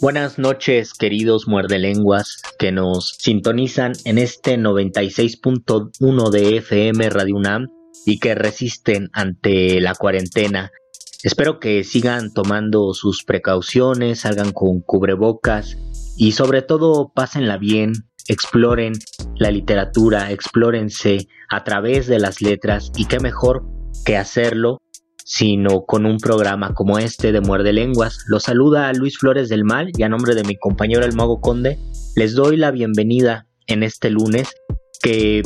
Buenas noches, queridos muerdelenguas que nos sintonizan en este 96.1 de FM Radio UNAM y que resisten ante la cuarentena. Espero que sigan tomando sus precauciones, salgan con cubrebocas y sobre todo pásenla bien, exploren la literatura, explórense a través de las letras y qué mejor que hacerlo sino con un programa como este de Muerde Lenguas. Los saluda a Luis Flores del Mal y a nombre de mi compañero el Mago Conde, les doy la bienvenida en este lunes que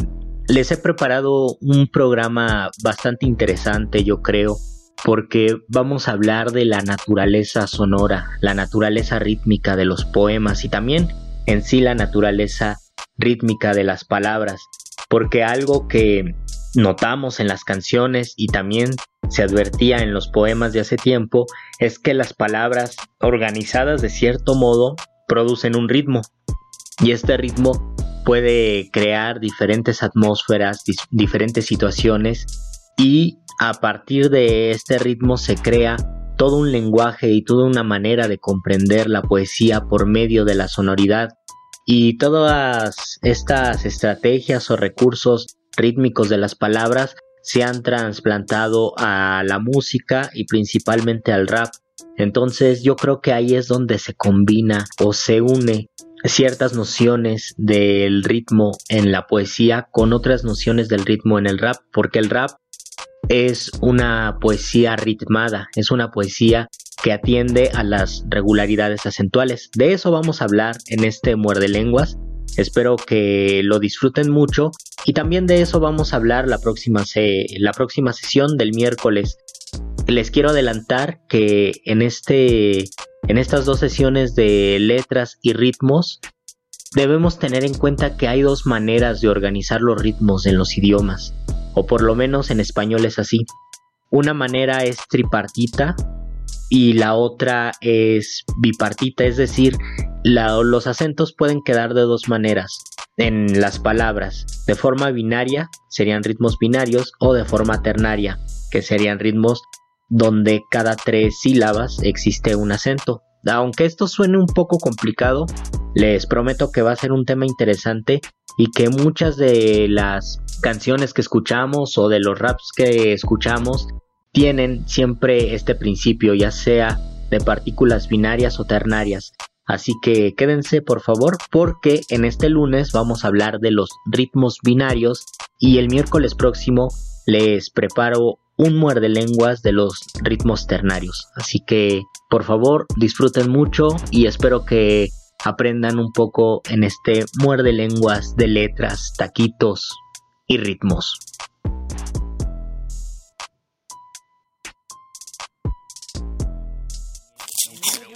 les he preparado un programa bastante interesante, yo creo, porque vamos a hablar de la naturaleza sonora, la naturaleza rítmica de los poemas y también en sí la naturaleza rítmica de las palabras, porque algo que notamos en las canciones y también se advertía en los poemas de hace tiempo es que las palabras organizadas de cierto modo producen un ritmo. Y este ritmo puede crear diferentes atmósferas, diferentes situaciones y a partir de este ritmo se crea todo un lenguaje y toda una manera de comprender la poesía por medio de la sonoridad. Y todas estas estrategias o recursos rítmicos de las palabras se han trasplantado a la música y principalmente al rap. Entonces yo creo que ahí es donde se combina o se une ciertas nociones del ritmo en la poesía con otras nociones del ritmo en el rap, porque el rap es una poesía ritmada, es una poesía que atiende a las regularidades acentuales. De eso vamos a hablar en este Muerde Lenguas. Espero que lo disfruten mucho y también de eso vamos a hablar la próxima, la próxima sesión del miércoles. Les quiero adelantar que en, este, en estas dos sesiones de letras y ritmos debemos tener en cuenta que hay dos maneras de organizar los ritmos en los idiomas, o por lo menos en español es así. Una manera es tripartita y la otra es bipartita, es decir, los acentos pueden quedar de dos maneras en las palabras. De forma binaria serían ritmos binarios o de forma ternaria, que serían ritmos donde cada tres sílabas existe un acento. Aunque esto suene un poco complicado, les prometo que va a ser un tema interesante y que muchas de las canciones que escuchamos o de los raps que escuchamos tienen siempre este principio, ya sea de partículas binarias o ternarias. Así que quédense por favor porque en este lunes vamos a hablar de los ritmos binarios y el miércoles próximo les preparo un muerde lenguas de los ritmos ternarios. Así que por favor disfruten mucho y espero que aprendan un poco en este muerde lenguas de letras, taquitos y ritmos.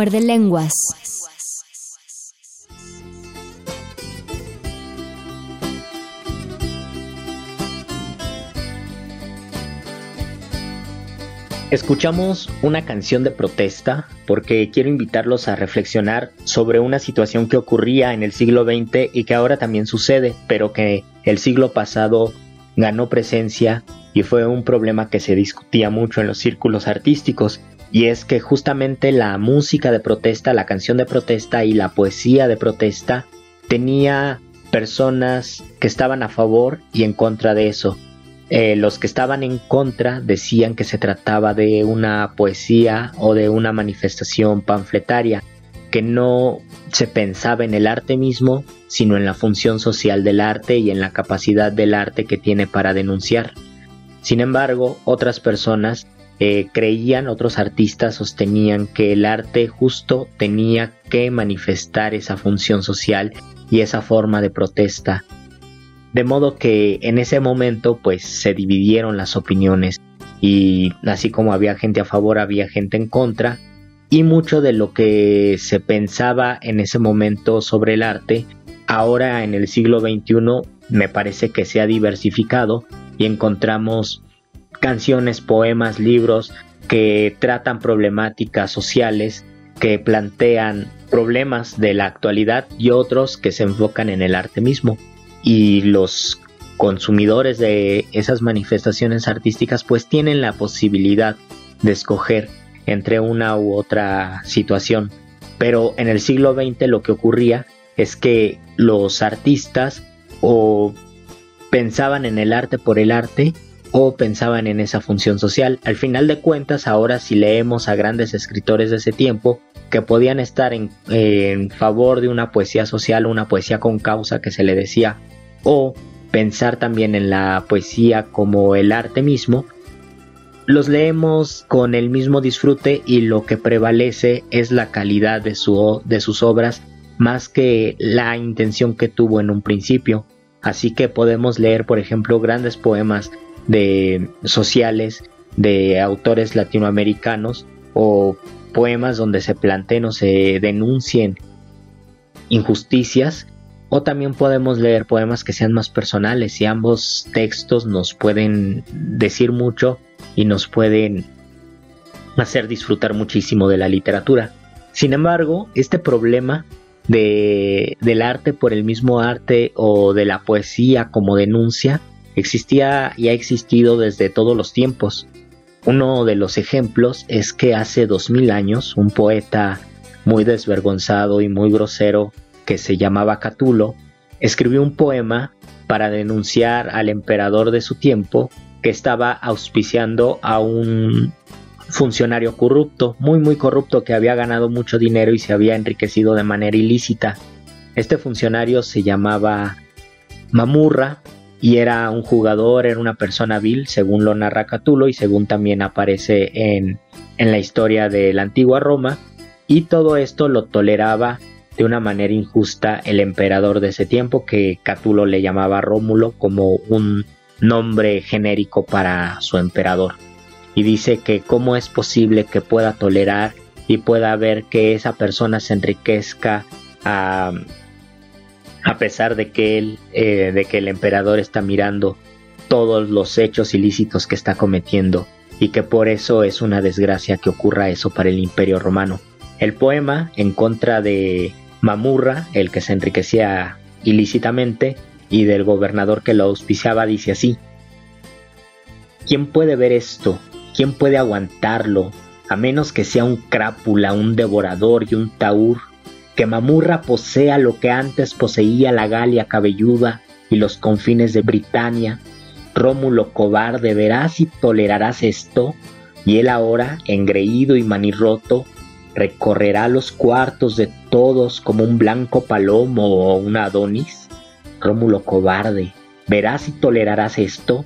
Muerde lenguas. Escuchamos una canción de protesta porque quiero invitarlos a reflexionar sobre una situación que ocurría en el siglo XX y que ahora también sucede, pero que el siglo pasado ganó presencia y fue un problema que se discutía mucho en los círculos artísticos y es que justamente la música de protesta, la canción de protesta y la poesía de protesta tenía personas que estaban a favor y en contra de eso. Eh, los que estaban en contra decían que se trataba de una poesía o de una manifestación panfletaria, que no se pensaba en el arte mismo, sino en la función social del arte y en la capacidad del arte que tiene para denunciar. Sin embargo, otras personas eh, creían, otros artistas sostenían que el arte justo tenía que manifestar esa función social y esa forma de protesta. De modo que en ese momento pues se dividieron las opiniones y así como había gente a favor había gente en contra y mucho de lo que se pensaba en ese momento sobre el arte ahora en el siglo XXI me parece que se ha diversificado y encontramos canciones, poemas, libros que tratan problemáticas sociales, que plantean problemas de la actualidad y otros que se enfocan en el arte mismo y los consumidores de esas manifestaciones artísticas pues tienen la posibilidad de escoger entre una u otra situación. Pero en el siglo XX lo que ocurría es que los artistas o pensaban en el arte por el arte o pensaban en esa función social. Al final de cuentas, ahora si leemos a grandes escritores de ese tiempo que podían estar en, en favor de una poesía social, una poesía con causa que se le decía o pensar también en la poesía como el arte mismo, los leemos con el mismo disfrute y lo que prevalece es la calidad de, su, de sus obras más que la intención que tuvo en un principio. Así que podemos leer, por ejemplo, grandes poemas de sociales de autores latinoamericanos o poemas donde se planteen o se denuncien injusticias o también podemos leer poemas que sean más personales y ambos textos nos pueden decir mucho y nos pueden hacer disfrutar muchísimo de la literatura. Sin embargo, este problema de, del arte por el mismo arte o de la poesía como denuncia existía y ha existido desde todos los tiempos. Uno de los ejemplos es que hace dos mil años un poeta muy desvergonzado y muy grosero que se llamaba Catulo, escribió un poema para denunciar al emperador de su tiempo que estaba auspiciando a un funcionario corrupto, muy muy corrupto que había ganado mucho dinero y se había enriquecido de manera ilícita. Este funcionario se llamaba Mamurra y era un jugador, era una persona vil, según lo narra Catulo y según también aparece en, en la historia de la antigua Roma, y todo esto lo toleraba de una manera injusta el emperador de ese tiempo que Catulo le llamaba Rómulo como un nombre genérico para su emperador. Y dice que cómo es posible que pueda tolerar y pueda ver que esa persona se enriquezca a, a pesar de que, él, eh, de que el emperador está mirando todos los hechos ilícitos que está cometiendo y que por eso es una desgracia que ocurra eso para el imperio romano. El poema en contra de Mamurra, el que se enriquecía ilícitamente, y del gobernador que lo auspiciaba, dice así, ¿quién puede ver esto? ¿Quién puede aguantarlo? A menos que sea un crápula, un devorador y un taur, que Mamurra posea lo que antes poseía la Galia cabelluda y los confines de Britania. Rómulo cobarde, verás y tolerarás esto, y él ahora, engreído y manirroto, recorrerá los cuartos de todos como un blanco palomo o un Adonis? Rómulo cobarde, ¿verás y tolerarás esto?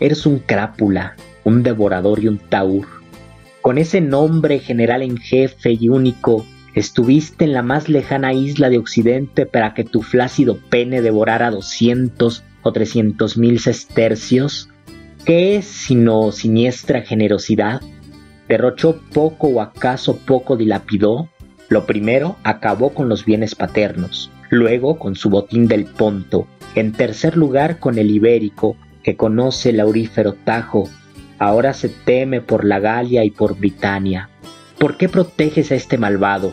Eres un crápula, un devorador y un taur. Con ese nombre general en jefe y único, estuviste en la más lejana isla de Occidente para que tu flácido pene devorara doscientos o trescientos mil sestercios. ¿Qué es sino siniestra generosidad? derrochó poco o acaso poco dilapidó, lo primero acabó con los bienes paternos, luego con su botín del Ponto, en tercer lugar con el ibérico, que conoce el aurífero Tajo, Ahora se teme por la Galia y por Britania. ¿Por qué proteges a este malvado?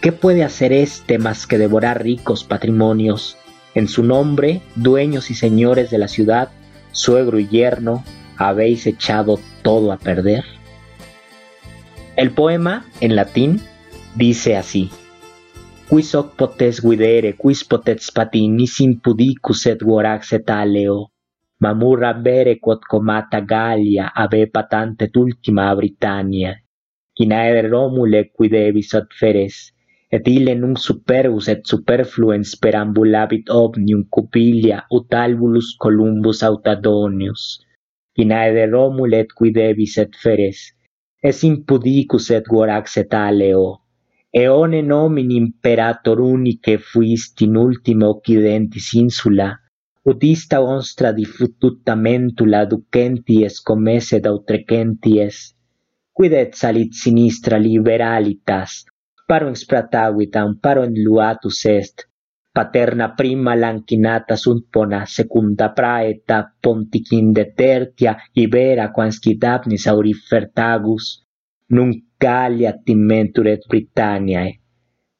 ¿Qué puede hacer éste más que devorar ricos patrimonios? En su nombre, dueños y señores de la ciudad, suegro y yerno, habéis echado todo a perder. El poema, en latín, dice así: Quis hoc potes guidere, quis potets sin pudicus et vorax et aleo, mamurra bere quod comata Gallia ave patante ultima Britannia, quinae Romule quidevis ad feres, et ille nunc superus et superfluens perambulabit omnium cupilia ut albulus Columbus autadonius. In aere romule et qui debis et feres es impudicus et vorax et aleo. Eone nomini imperator unice fuisti in ultime occidentis insula ut ista onstra diffututamentula ducenties comesse dautrecenties quid et salit sinistra liberalitas paron paro paron luatus est, paterna prima lancinata sunt pona secunda praeta ponticinde tertia ibera quansci dapnis aurifertagus. Nunc Gallia timentur et Britanniae.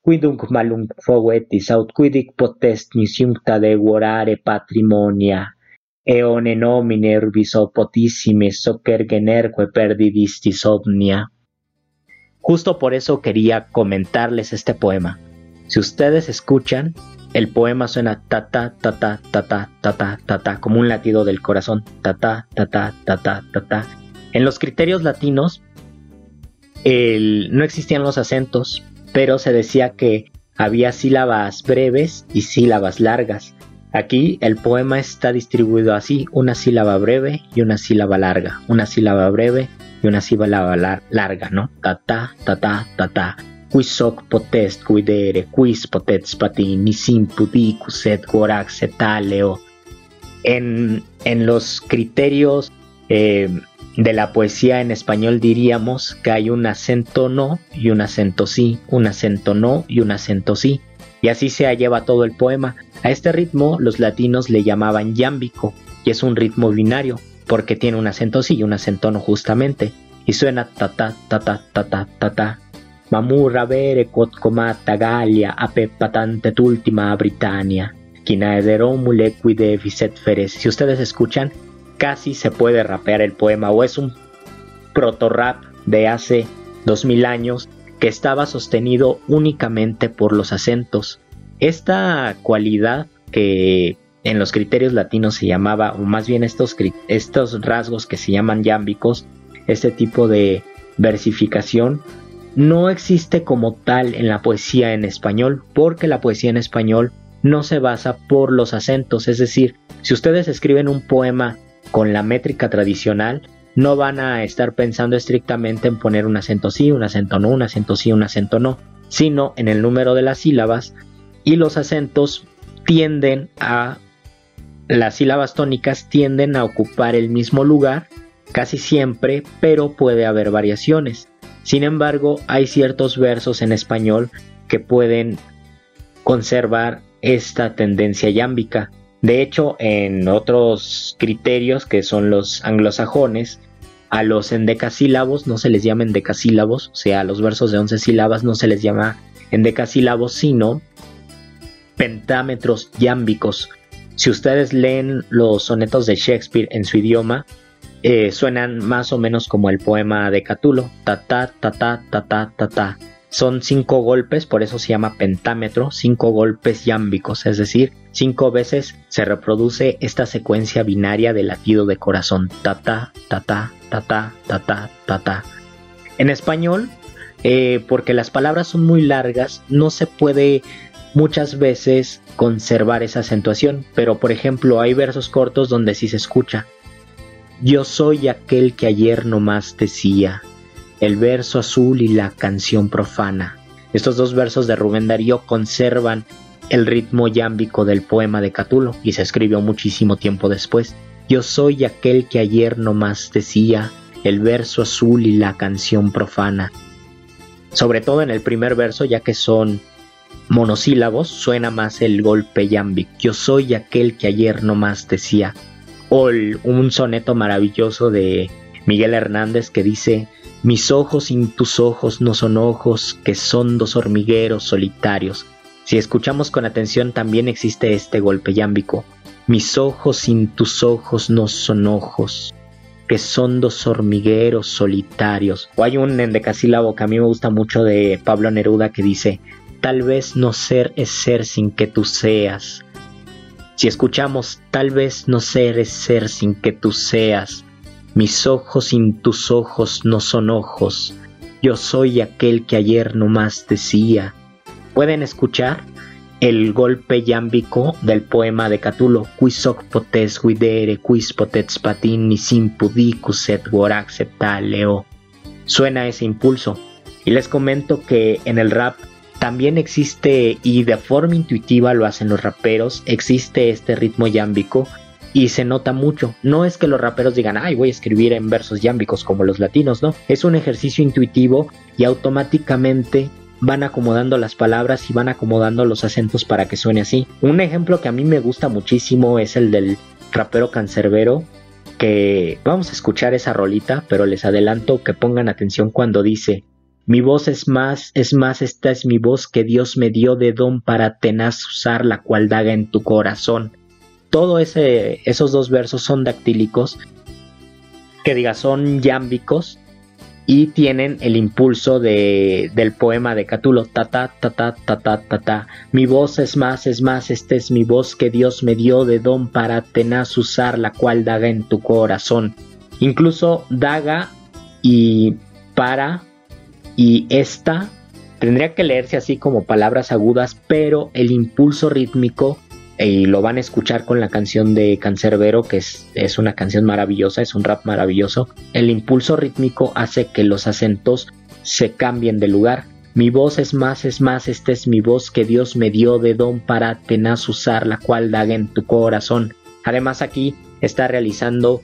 Quidunc malum fogetis aut quidic potest nisiuncta devorare patrimonia. Eone nomine urbis opotissime socergenerque perdidistis omnia. Justo por eso quería comentarles este poema. Si ustedes escuchan, el poema suena ta ta ta ta ta ta ta ta ta como un latido del corazón ta ta ta ta ta ta ta. En los criterios latinos no existían los acentos, pero se decía que había sílabas breves y sílabas largas. Aquí el poema está distribuido así, una sílaba breve y una sílaba larga, una sílaba breve y una sílaba larga, ¿no? Ta ta ta ta ta ta. Quis hoc potest quidere, quis potest patini, simpudicus et gorax et aleo. En, en los criterios eh, de la poesía en español diríamos que hay un acento no y un acento sí, un acento no y un acento sí. Y así se lleva todo el poema. A este ritmo los latinos le llamaban yámbico, y es un ritmo binario, porque tiene un acento sí y un acento no justamente, y suena ta ta ta ta ta ta ta ta. Mamurra vere Gallia ape patante ultima Britannia, de Romule quide viset feres. Si ustedes escuchan, casi se puede rapear el poema o es un proto rap de hace dos mil años que estaba sostenido únicamente por los acentos. Esta cualidad que en los criterios latinos se llamaba, o más bien estos, rasgos que se llaman yámbicos, este tipo de versificación, no existe como tal en la poesía en español, porque la poesía en español no se basa por los acentos, es decir, si ustedes escriben un poema con la métrica tradicional, no van a estar pensando estrictamente en poner un acento sí, un acento no, un acento sí, un acento no, sino en el número de las sílabas y los acentos tienden a las sílabas tónicas tienden a ocupar el mismo lugar casi siempre, pero puede haber variaciones. Sin embargo, hay ciertos versos en español que pueden conservar esta tendencia yámbica. De hecho, en otros criterios que son los anglosajones, a los endecasílabos no se les llama endecasílabos, o sea, a los versos de 11 sílabas no se les llama endecasílabos, sino pentámetros yámbicos. Si ustedes leen los sonetos de Shakespeare en su idioma, eh, suenan más o menos como el poema de Catulo, ta ta ta ta ta ta ta. Son cinco golpes, por eso se llama pentámetro, cinco golpes yámbicos, es decir, cinco veces se reproduce esta secuencia binaria de latido de corazón, ta ta ta ta ta ta ta. En español, eh, porque las palabras son muy largas, no se puede muchas veces conservar esa acentuación, pero por ejemplo hay versos cortos donde sí se escucha yo soy aquel que ayer nomás decía, el verso azul y la canción profana. Estos dos versos de Rubén Darío conservan el ritmo yámbico del poema de Catulo y se escribió muchísimo tiempo después. Yo soy aquel que ayer nomás decía, el verso azul y la canción profana. Sobre todo en el primer verso, ya que son monosílabos, suena más el golpe yámbico. Yo soy aquel que ayer nomás decía, o un soneto maravilloso de Miguel Hernández que dice, mis ojos sin tus ojos no son ojos, que son dos hormigueros solitarios. Si escuchamos con atención también existe este golpe yámbico. Mis ojos sin tus ojos no son ojos, que son dos hormigueros solitarios. O hay un endecasílabo que a mí me gusta mucho de Pablo Neruda que dice, tal vez no ser es ser sin que tú seas. Si escuchamos, tal vez no ser es ser sin que tú seas. Mis ojos sin tus ojos no son ojos. Yo soy aquel que ayer no más decía. ¿Pueden escuchar? el golpe yámbico del poema de Catulo, quis hoc potes guidere, quis potets patini sin pudicus et leo. Suena ese impulso. Y les comento que en el rap también existe, y de forma intuitiva lo hacen los raperos, existe este ritmo yámbico y se nota mucho. No es que los raperos digan, ay, voy a escribir en versos yámbicos como los latinos, no. Es un ejercicio intuitivo y automáticamente van acomodando las palabras y van acomodando los acentos para que suene así. Un ejemplo que a mí me gusta muchísimo es el del rapero cancerbero que vamos a escuchar esa rolita, pero les adelanto que pongan atención cuando dice mi voz es más, es más, esta es mi voz que Dios me dio de don para tenaz usar la cual daga en tu corazón. Todo ese, esos dos versos son dactílicos, que diga, son yámbicos, y tienen el impulso de, del poema de Catulo, ta ta ta ta ta ta ta ta. Mi voz es más, es más, esta es mi voz que Dios me dio de don para tenaz usar la cual daga en tu corazón. Incluso daga y para y esta tendría que leerse así como palabras agudas, pero el impulso rítmico y lo van a escuchar con la canción de Cancerbero, que es, es, una canción maravillosa, es un rap maravilloso. El impulso rítmico hace que los acentos se cambien de lugar. Mi voz es más, es más, esta es mi voz que Dios me dio de don para tenaz usar, la cual daga en tu corazón. Además aquí está realizando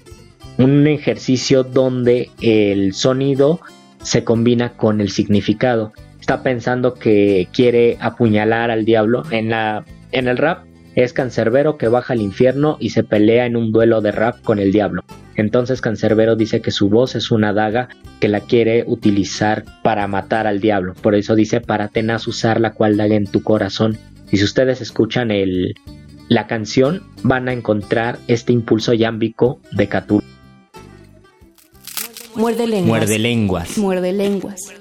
un ejercicio donde el sonido se combina con el significado. Está pensando que quiere apuñalar al diablo. En, la, en el rap es Cancerbero que baja al infierno y se pelea en un duelo de rap con el diablo. Entonces Cancerbero dice que su voz es una daga que la quiere utilizar para matar al diablo. Por eso dice para tenaz usar la cual daga en tu corazón. Y si ustedes escuchan el, la canción van a encontrar este impulso yámbico de Cthulhu. Muerde lenguas. Muerde lenguas. Muerde lenguas.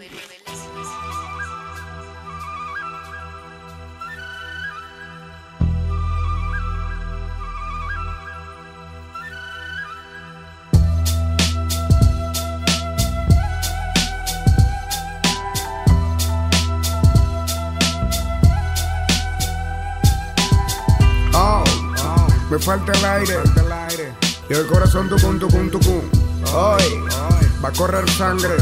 me falta el aire. Y el corazón tu tu tu Hoy va a correr sangre.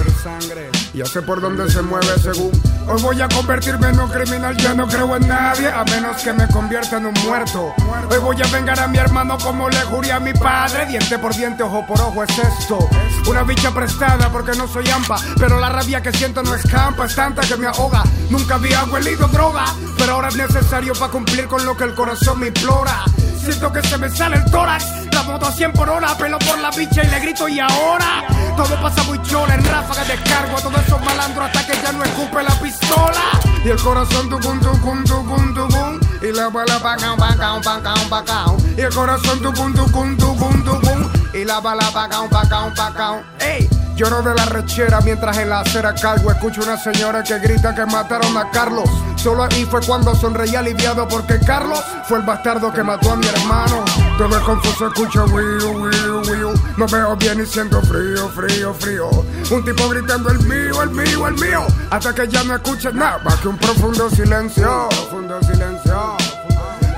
Ya sé por dónde se mueve según. Hoy voy a convertirme en un criminal, ya no creo en nadie, a menos que me convierta en un muerto. Hoy voy a vengar a mi hermano como le juré a mi padre. Diente por diente, ojo por ojo es esto. Una bicha prestada porque no soy ampa, pero la rabia que siento no escampa, es tanta que me ahoga. Nunca había huelido droga, pero ahora es necesario para cumplir con lo que el corazón me implora. Siento que se me sale el tórax. La moto a 100 por hora, pelo por la bicha y le grito y ahora. Todo pasa muy chola, en ráfaga descargo a todos esos malandros hasta que ya no escupe la pistola. Y el corazón tu tu tu tu tu Y la bala pa' pa' pa' pa' Y el corazón tu tu tu tu tu Y la bala pa' pa' pa' Ey. Lloro de la rechera mientras en la acera cargo escucho una señora que grita que mataron a Carlos. Solo ahí fue cuando sonreí aliviado porque Carlos fue el bastardo que mató a mi hermano. Todo es confuso, escucho wiu, wiu, wiu. No veo bien y siento frío, frío, frío. Un tipo gritando el mío, el mío, el mío. Hasta que ya no escuche nada más que un profundo silencio. Profundo silencio.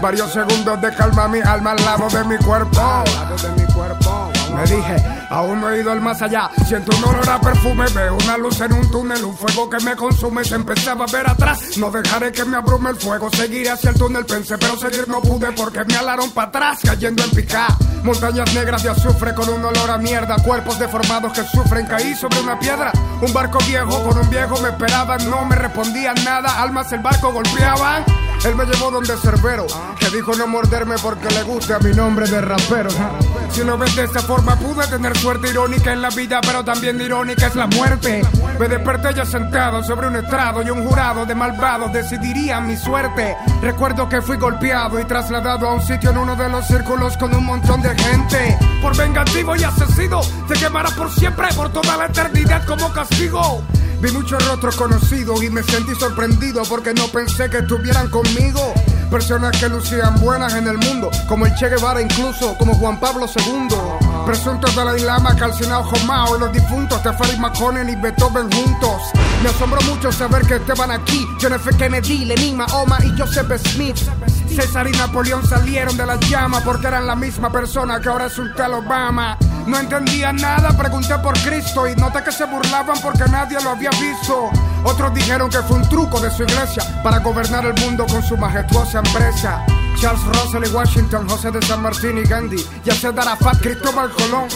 Varios segundos de calma mi alma al lado de mi cuerpo. Al lado de mi cuerpo. Me dije, aún no he ido al más allá. Siento un olor a perfume, veo una luz en un túnel, un fuego que me consume. Se empezaba a ver atrás. No dejaré que me abrume el fuego. Seguiré hacia el túnel, pensé, pero seguir no pude porque me alaron para atrás, cayendo en picar. Montañas negras de azufre con un olor a mierda. Cuerpos deformados que sufren. Caí sobre una piedra. Un barco viejo con un viejo me esperaban. No me respondían nada. Almas el barco golpeaban. Él me llevó donde Cerbero, que dijo no morderme porque le gusta mi nombre de rapero. Si lo ves de esa forma, pude tener suerte irónica en la vida, pero también irónica es la muerte. Me desperté ya sentado sobre un estrado y un jurado de malvados decidiría mi suerte. Recuerdo que fui golpeado y trasladado a un sitio en uno de los círculos con un montón de gente. Por vengativo y asesino, se quemará por siempre, por toda la eternidad como castigo. Vi muchos rostros conocidos y me sentí sorprendido porque no pensé que estuvieran conmigo. Personas que lucían buenas en el mundo, como el Che Guevara incluso, como Juan Pablo II. Presuntos Dalai Lama, calcinado Jomao y los difuntos Teferi Maconen y Beethoven juntos. Me asombró mucho saber que estaban aquí. F. Kennedy, Lenin, Mahoma y Joseph Smith. César y Napoleón salieron de las llamas porque eran la misma persona que ahora es un tal Obama. No entendía nada, pregunté por Cristo y noté que se burlaban porque nadie lo había visto. Otros dijeron que fue un truco de su iglesia para gobernar el mundo con su majestuosa empresa. Charles Russell y Washington, José de San Martín y Gandhi, Yasser Arafat, Cristóbal Colón.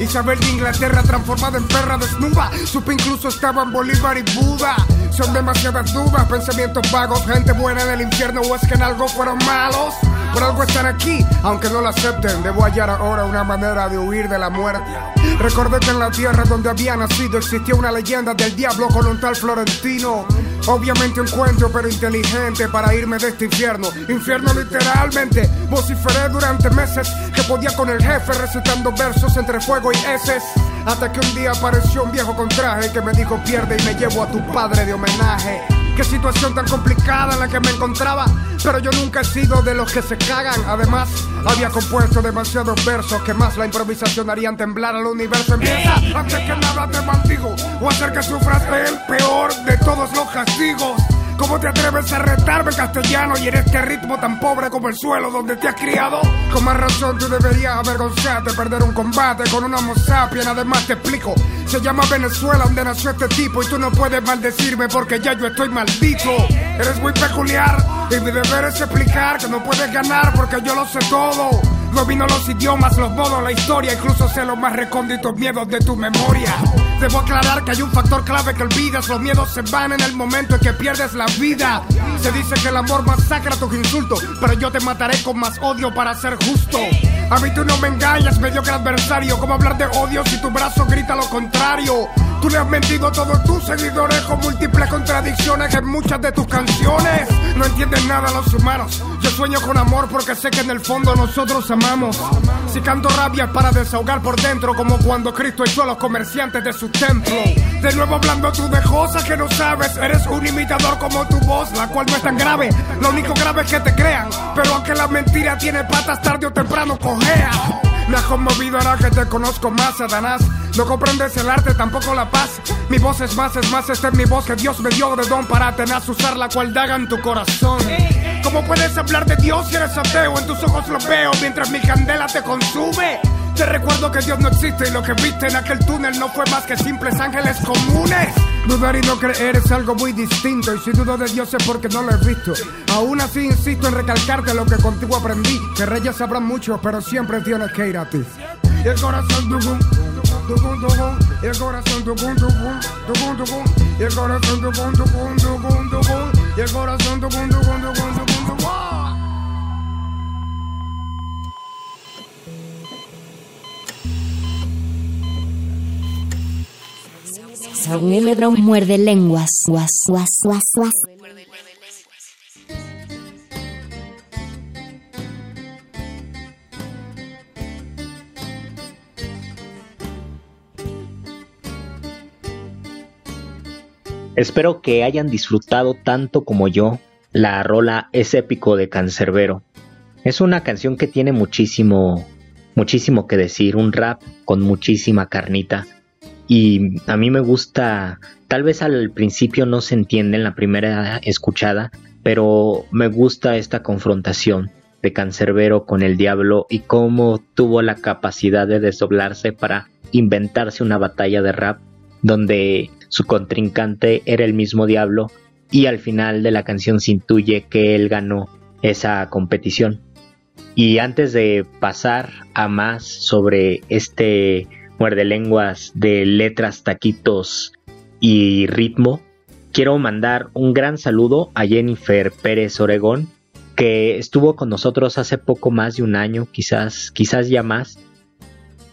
Isabel de Inglaterra transformada en perra desnuda. Supe incluso estaban Bolívar y Buda. Son demasiadas dudas, pensamientos vagos, gente buena en el infierno o es que en algo fueron malos. Por algo están aquí, aunque no lo acepten, debo hallar ahora una manera de huir de la muerte. Recordé en la tierra donde había nacido existía una leyenda del diablo con un tal Florentino. Obviamente un cuento, pero inteligente para irme de este infierno. Infierno literalmente. Vociferé durante meses que podía con el jefe recitando versos entre fuego y heces. Hasta que un día apareció un viejo con traje que me dijo pierde y me llevo a tu padre de homenaje. Qué situación tan complicada en la que me encontraba. Pero yo nunca he sido de los que se cagan. Además, había compuesto demasiados versos que más la improvisación harían temblar al universo. Empieza antes que nada te maldigo. O hacer que sufras el peor de todos los castigos. ¿Cómo te atreves a retarme castellano y en este ritmo tan pobre como el suelo donde te has criado? Con más razón tú deberías avergonzarte, perder un combate con una homo sapien. Además te explico, se llama Venezuela donde nació este tipo y tú no puedes maldecirme porque ya yo estoy maldito. Eres muy peculiar y mi deber es explicar que no puedes ganar porque yo lo sé todo. Domino los idiomas, los modos, la historia, incluso sé los más recónditos miedos de tu memoria. Debo aclarar que hay un factor clave que olvidas, los miedos se van en el momento en que pierdes la vida. Se dice que el amor masacra tus insultos, pero yo te mataré con más odio para ser justo. A mí tú no me engañas, mediocre adversario, ¿cómo hablar de odio si tu brazo grita lo contrario? Tú le has mentido a todos tus seguidores con múltiples contradicciones en muchas de tus canciones. No entienden nada los humanos. Yo sueño con amor porque sé que en el fondo nosotros amamos. Si canto rabia es para desahogar por dentro, como cuando Cristo echó a los comerciantes de su templo. De nuevo hablando tú de cosas que no sabes. Eres un imitador como tu voz, la cual no es tan grave. Lo único grave es que te crean. Pero aunque la mentira tiene patas, tarde o temprano cojea. Me has conmovido ahora que te conozco más, Satanás. No comprendes el arte, tampoco la paz. Mi voz es más, es más, esta es mi voz que Dios me dio de don para tenaz usar la cual daga en tu corazón. ¿Cómo puedes hablar de Dios si eres ateo? En tus ojos lo veo mientras mi candela te consume. Te recuerdo que Dios no existe y lo que viste en aquel túnel no fue más que simples ángeles comunes. Dudar y no creer es algo muy distinto y si dudo de Dios es porque no lo he visto. Aún así insisto en recalcarte lo que contigo aprendí, que reyes sabrán mucho, pero siempre tienes que ir a ti. Y el corazón tucum, y el corazón tucum, tucum, tucum, tucum, y el corazón tucum, tucum, tucum, tucum, y el corazón tucum, tucum. Muerde lenguas. Guas, guas, guas, guas. Espero que hayan disfrutado tanto como yo la rola Es épico de Cancerbero. Es una canción que tiene muchísimo, muchísimo que decir, un rap con muchísima carnita. Y a mí me gusta, tal vez al principio no se entiende en la primera escuchada, pero me gusta esta confrontación de Cancerbero con el diablo y cómo tuvo la capacidad de desdoblarse para inventarse una batalla de rap donde su contrincante era el mismo diablo y al final de la canción se intuye que él ganó esa competición. Y antes de pasar a más sobre este muerde lenguas de letras, taquitos y ritmo, quiero mandar un gran saludo a Jennifer Pérez Oregón, que estuvo con nosotros hace poco más de un año, quizás, quizás ya más.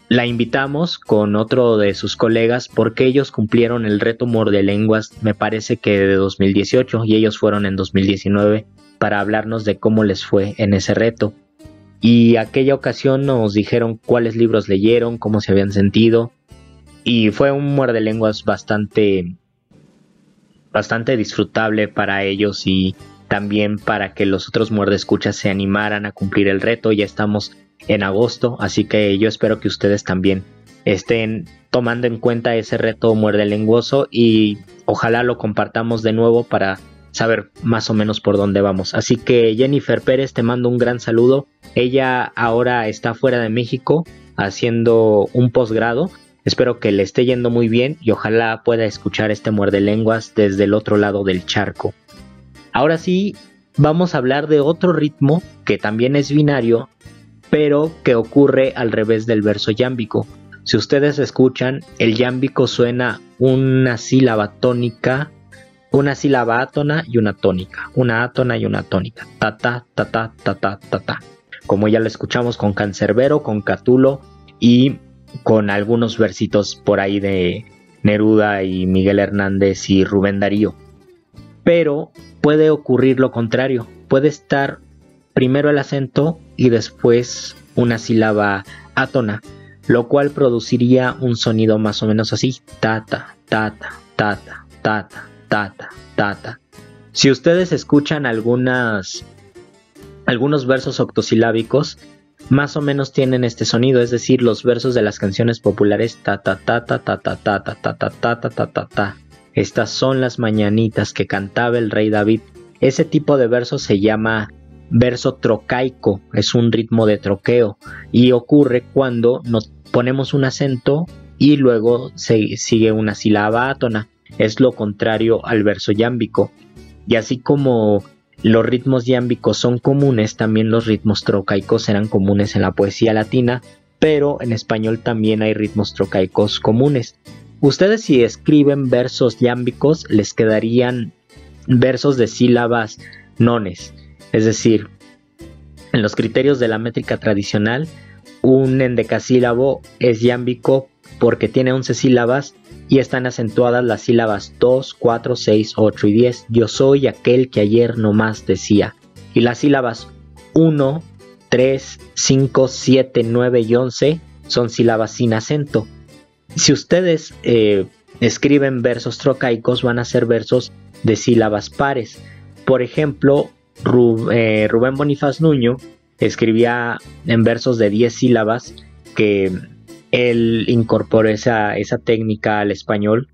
La invitamos con otro de sus colegas porque ellos cumplieron el reto Morde Lenguas, me parece que de 2018, y ellos fueron en 2019 para hablarnos de cómo les fue en ese reto. Y aquella ocasión nos dijeron cuáles libros leyeron, cómo se habían sentido. Y fue un muerde lenguas bastante bastante disfrutable para ellos y también para que los otros escuchas se animaran a cumplir el reto. Ya estamos en agosto, así que yo espero que ustedes también estén tomando en cuenta ese reto muerde lenguoso y ojalá lo compartamos de nuevo para saber más o menos por dónde vamos. Así que Jennifer Pérez, te mando un gran saludo. Ella ahora está fuera de México haciendo un posgrado Espero que le esté yendo muy bien y ojalá pueda escuchar este muerde lenguas desde el otro lado del charco. Ahora sí, vamos a hablar de otro ritmo que también es binario, pero que ocurre al revés del verso yámbico. Si ustedes escuchan, el yámbico suena una sílaba tónica, una sílaba átona y una tónica, una átona y una tónica, ta ta ta ta ta ta ta ta. Como ya lo escuchamos con Cancerbero, con Catulo y con algunos versitos por ahí de Neruda y Miguel Hernández y Rubén Darío. Pero puede ocurrir lo contrario, puede estar primero el acento y después una sílaba átona, lo cual produciría un sonido más o menos así, tata, tata, tata, tata, tata, tata. Si ustedes escuchan algunos versos octosilábicos, más o menos tienen este sonido, es decir, los versos de las canciones populares ta ta ta ta ta ta ta ta ta ta ta ta ta ta ta. Estas son las mañanitas que cantaba el rey David. Ese tipo de verso se llama verso trocaico, es un ritmo de troqueo y ocurre cuando nos ponemos un acento y luego se sigue una sílaba átona. Es lo contrario al verso yámbico. Y así como los ritmos yámbicos son comunes, también los ritmos trocaicos eran comunes en la poesía latina, pero en español también hay ritmos trocaicos comunes. Ustedes si escriben versos yámbicos les quedarían versos de sílabas nones, es decir, en los criterios de la métrica tradicional, un endecasílabo es yámbico porque tiene 11 sílabas y están acentuadas las sílabas 2, 4, 6, 8 y 10. Yo soy aquel que ayer no más decía. Y las sílabas 1, 3, 5, 7, 9 y 11 son sílabas sin acento. Si ustedes eh, escriben versos trocaicos van a ser versos de sílabas pares. Por ejemplo, eh, Rubén Bonifaz Nuño escribía en versos de 10 sílabas que él incorporó esa, técnica al español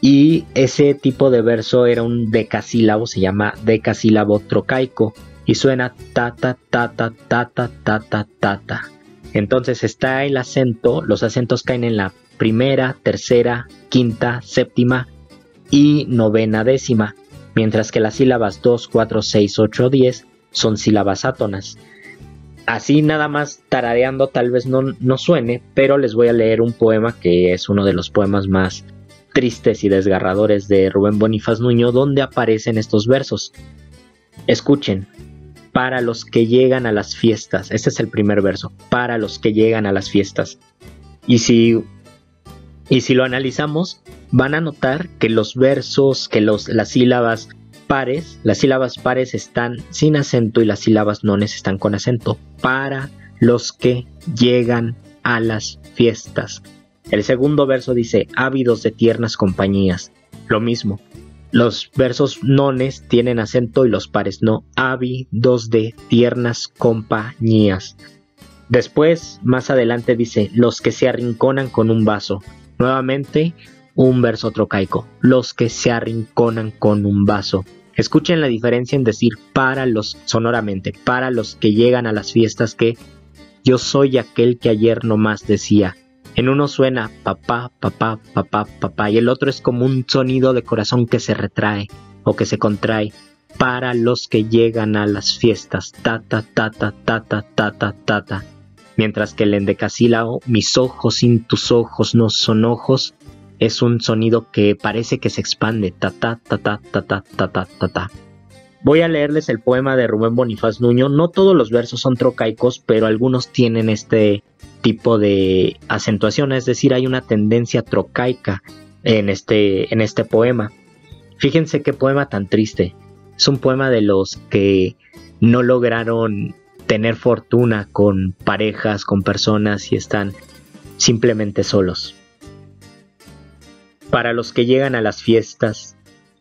y ese tipo de verso era un decasílabo, se llama decasílabo trocaico y suena ta ta ta ta ta ta ta ta ta ta. Entonces está el acento, los acentos caen en la primera, tercera, quinta, séptima y novena décima, mientras que las sílabas 2, 4, 6, 8, 10 son sílabas átonas. Así nada más tarareando tal vez no, no suene, pero les voy a leer un poema que es uno de los poemas más tristes y desgarradores de Rubén Bonifaz Nuño, donde aparecen estos versos. Escuchen, para los que llegan a las fiestas, este es el primer verso, para los que llegan a las fiestas. Y si, y si lo analizamos, van a notar que los versos, que los, las sílabas pares, las sílabas pares están sin acento y las sílabas nones están con acento para los que llegan a las fiestas. El segundo verso dice ávidos de tiernas compañías. Lo mismo. Los versos nones tienen acento y los pares no. Ávidos de tiernas compañías. Después, más adelante dice los que se arrinconan con un vaso. Nuevamente, un verso trocaico. Los que se arrinconan con un vaso. Escuchen la diferencia en decir para los, sonoramente, para los que llegan a las fiestas que yo soy aquel que ayer nomás decía. En uno suena papá, papá, papá, papá, y el otro es como un sonido de corazón que se retrae o que se contrae. Para los que llegan a las fiestas, ta ta ta ta ta ta ta. Mientras que el endecasílabo, mis ojos sin tus ojos no son ojos, es un sonido que parece que se expande, ta ta ta ta ta ta ta ta ta. Voy a leerles el poema de Rubén Bonifaz Nuño. No todos los versos son trocaicos, pero algunos tienen este tipo de acentuación, es decir, hay una tendencia trocaica en este, en este poema. Fíjense qué poema tan triste. Es un poema de los que no lograron tener fortuna con parejas, con personas y están simplemente solos. Para los que llegan a las fiestas,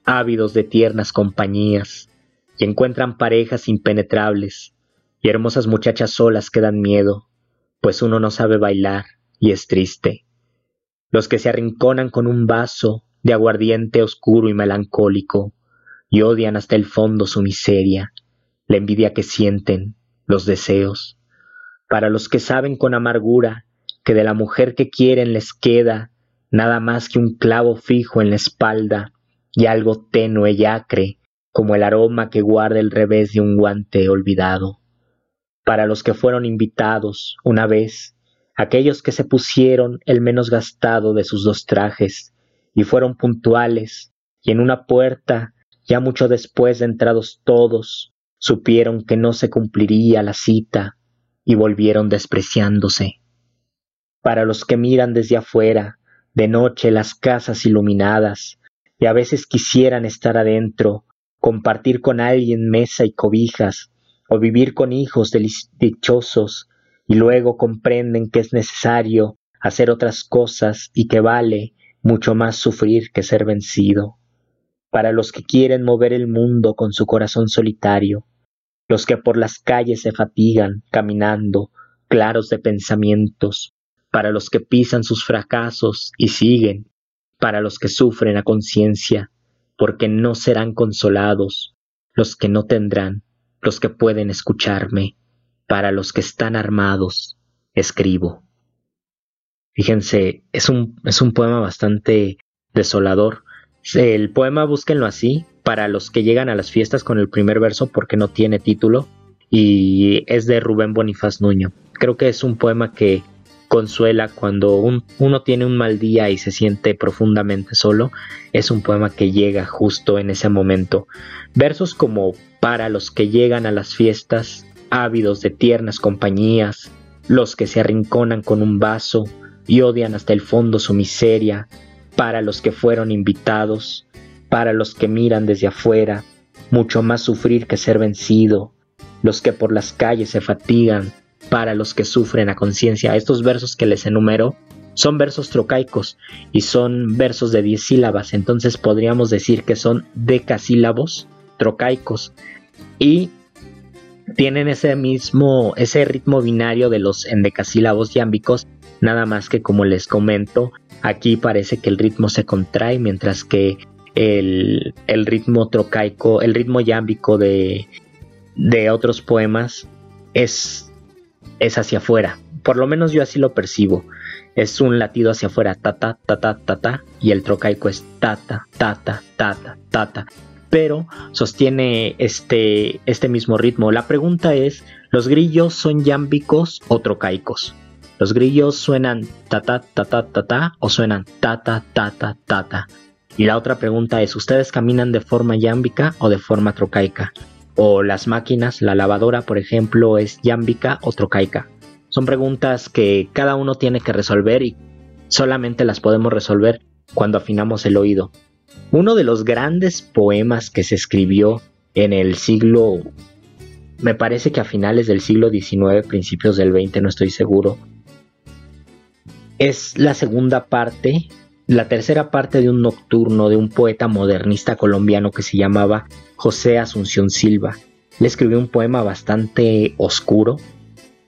ávidos de tiernas compañías, y encuentran parejas impenetrables y hermosas muchachas solas que dan miedo, pues uno no sabe bailar y es triste. Los que se arrinconan con un vaso de aguardiente oscuro y melancólico y odian hasta el fondo su miseria, la envidia que sienten, los deseos. Para los que saben con amargura que de la mujer que quieren les queda nada más que un clavo fijo en la espalda y algo tenue y acre como el aroma que guarda el revés de un guante olvidado. Para los que fueron invitados una vez, aquellos que se pusieron el menos gastado de sus dos trajes, y fueron puntuales, y en una puerta, ya mucho después de entrados todos, supieron que no se cumpliría la cita, y volvieron despreciándose. Para los que miran desde afuera, de noche las casas iluminadas, y a veces quisieran estar adentro, compartir con alguien mesa y cobijas, o vivir con hijos dichosos, y luego comprenden que es necesario hacer otras cosas y que vale mucho más sufrir que ser vencido. Para los que quieren mover el mundo con su corazón solitario, los que por las calles se fatigan caminando, claros de pensamientos, para los que pisan sus fracasos y siguen, para los que sufren a conciencia, porque no serán consolados los que no tendrán, los que pueden escucharme, para los que están armados, escribo. Fíjense, es un, es un poema bastante desolador. El poema búsquenlo así, para los que llegan a las fiestas con el primer verso porque no tiene título y es de Rubén Bonifaz Nuño. Creo que es un poema que consuela cuando uno tiene un mal día y se siente profundamente solo, es un poema que llega justo en ese momento. Versos como para los que llegan a las fiestas, ávidos de tiernas compañías, los que se arrinconan con un vaso y odian hasta el fondo su miseria, para los que fueron invitados, para los que miran desde afuera, mucho más sufrir que ser vencido, los que por las calles se fatigan, para los que sufren a conciencia. Estos versos que les enumero son versos trocaicos y son versos de diez sílabas, entonces podríamos decir que son decasílabos trocaicos y tienen ese mismo, ese ritmo binario de los endecasílabos yámbicos, nada más que como les comento, aquí parece que el ritmo se contrae, mientras que el, el ritmo trocaico, el ritmo yámbico de, de otros poemas es es hacia afuera. Por lo menos yo así lo percibo. Es un latido hacia afuera, ta ta ta ta ta y el trocaico es ta ta ta ta ta ta Pero sostiene este, este mismo ritmo. La pregunta es, ¿los grillos son yámbicos o trocaicos? ¿Los grillos suenan ta ta ta ta o suenan ta ta ta ta ta ta? Y la otra pregunta es, ¿ustedes caminan de forma yámbica o de forma trocaica? O las máquinas, la lavadora, por ejemplo, es yámbica o trocaica. Son preguntas que cada uno tiene que resolver y solamente las podemos resolver cuando afinamos el oído. Uno de los grandes poemas que se escribió en el siglo, me parece que a finales del siglo XIX, principios del XX, no estoy seguro, es la segunda parte, la tercera parte de un nocturno de un poeta modernista colombiano que se llamaba José Asunción Silva. Le escribió un poema bastante oscuro,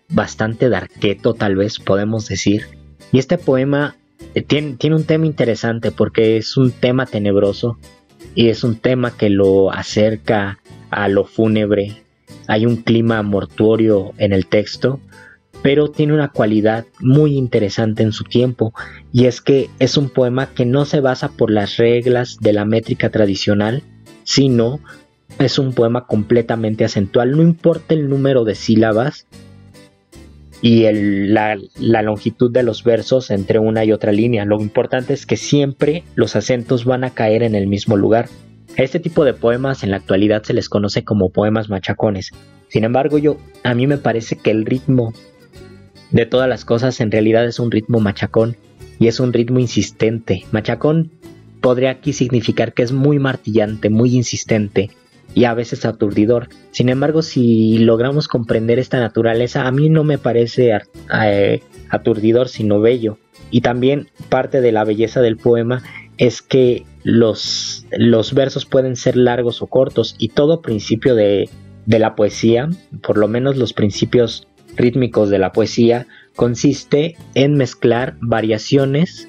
bastante darqueto tal vez podemos decir. Y este poema eh, tiene, tiene un tema interesante porque es un tema tenebroso y es un tema que lo acerca a lo fúnebre. Hay un clima mortuorio en el texto, pero tiene una cualidad muy interesante en su tiempo y es que es un poema que no se basa por las reglas de la métrica tradicional, sino es un poema completamente acentual, no importa el número de sílabas, y la, la, longitud de los versos entre una y otra línea. Lo importante es que siempre los acentos van a caer en el mismo lugar. Este tipo de poemas en la actualidad se les conoce como poemas machacones. Sin embargo, yo a mí me parece que el ritmo de todas las cosas en realidad es un ritmo machacón y es un ritmo insistente. Machacón podría aquí significar que es muy martillante, muy insistente y a veces aturdidor. Sin embargo, si logramos comprender esta naturaleza, a mí no me parece eh, aturdidor, sino bello. Y también parte de la belleza del poema es que los, los versos pueden ser largos o cortos y todo principio de, de la poesía, por lo menos los principios rítmicos de la poesía, consiste en mezclar variaciones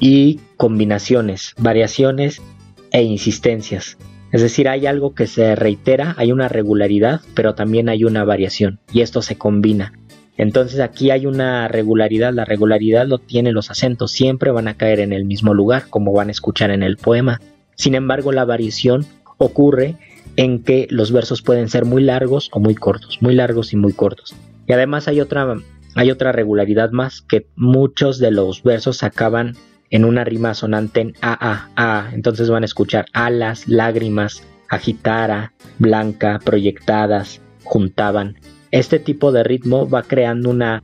y combinaciones, variaciones e insistencias. Es decir, hay algo que se reitera, hay una regularidad, pero también hay una variación y esto se combina. Entonces aquí hay una regularidad, la regularidad lo tienen los acentos, siempre van a caer en el mismo lugar, como van a escuchar en el poema. Sin embargo, la variación ocurre en que los versos pueden ser muy largos o muy cortos, muy largos y muy cortos. Y además hay otra, hay otra regularidad más, que muchos de los versos acaban en una rima sonante en a, a, a. Entonces van a escuchar alas, lágrimas, agitara, blanca, proyectadas, juntaban. Este tipo de ritmo va creando una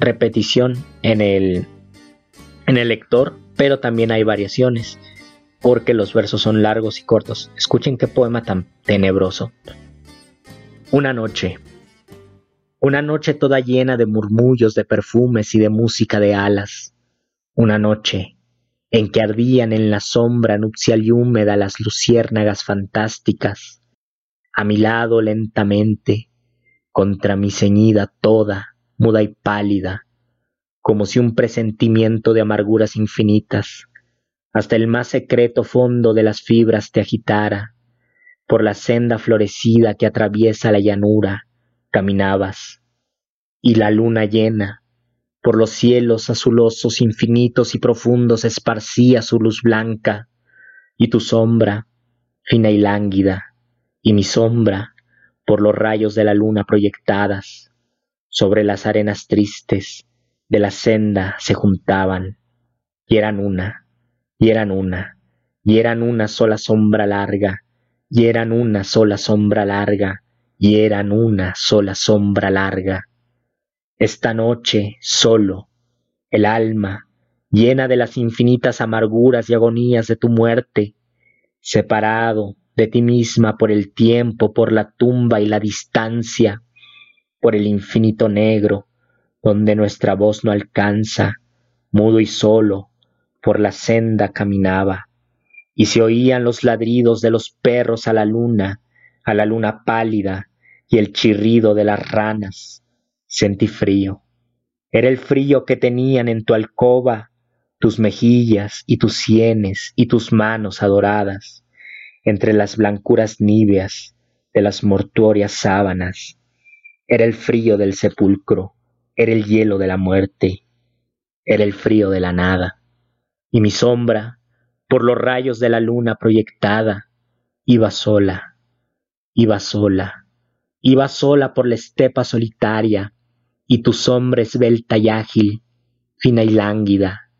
repetición en el, en el lector, pero también hay variaciones, porque los versos son largos y cortos. Escuchen qué poema tan tenebroso. Una noche. Una noche toda llena de murmullos, de perfumes y de música de alas. Una noche en que ardían en la sombra nupcial y húmeda las luciérnagas fantásticas, a mi lado lentamente, contra mi ceñida toda, muda y pálida, como si un presentimiento de amarguras infinitas, hasta el más secreto fondo de las fibras te agitara, por la senda florecida que atraviesa la llanura, caminabas, y la luna llena, por los cielos azulosos infinitos y profundos esparcía su luz blanca, y tu sombra, fina y lánguida, y mi sombra, por los rayos de la luna proyectadas, sobre las arenas tristes de la senda se juntaban, y eran una, y eran una, y eran una sola sombra larga, y eran una sola sombra larga, y eran una sola sombra larga. Esta noche solo, el alma, llena de las infinitas amarguras y agonías de tu muerte, separado de ti misma por el tiempo, por la tumba y la distancia, por el infinito negro, donde nuestra voz no alcanza, mudo y solo, por la senda caminaba, y se oían los ladridos de los perros a la luna, a la luna pálida, y el chirrido de las ranas, Sentí frío. Era el frío que tenían en tu alcoba tus mejillas y tus sienes y tus manos adoradas, entre las blancuras níveas de las mortuorias sábanas. Era el frío del sepulcro, era el hielo de la muerte, era el frío de la nada. Y mi sombra, por los rayos de la luna proyectada, iba sola, iba sola, iba sola por la estepa solitaria, y tu sombra esbelta y ágil, fina y lánguida,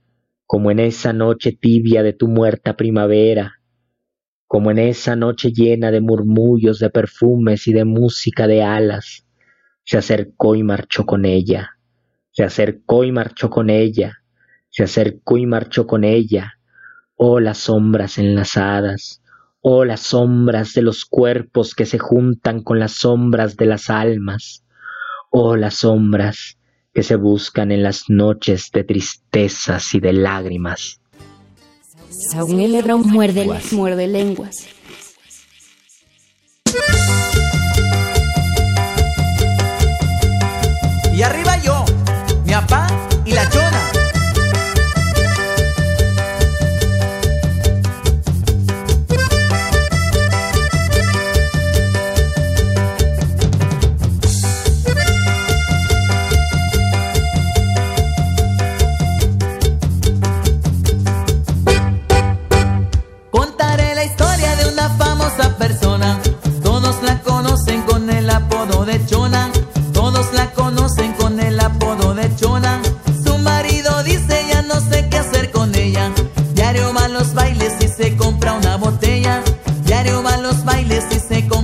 como en esa noche tibia de tu muerta primavera, como en esa noche llena de murmullos, de perfumes y de música de alas, se acercó y marchó con ella, se acercó y marchó con ella, se acercó y marchó con ella, oh las sombras enlazadas, oh las sombras de los cuerpos que se juntan con las sombras de las almas, Oh las sombras que se buscan en las noches de tristezas y de lágrimas. muerde, muerde lenguas. Y arriba yo, mi papá todos la conocen con el apodo de Chola. Su marido dice ya no sé qué hacer con ella. Diario va a los bailes y se compra una botella. Diario va a los bailes y se compra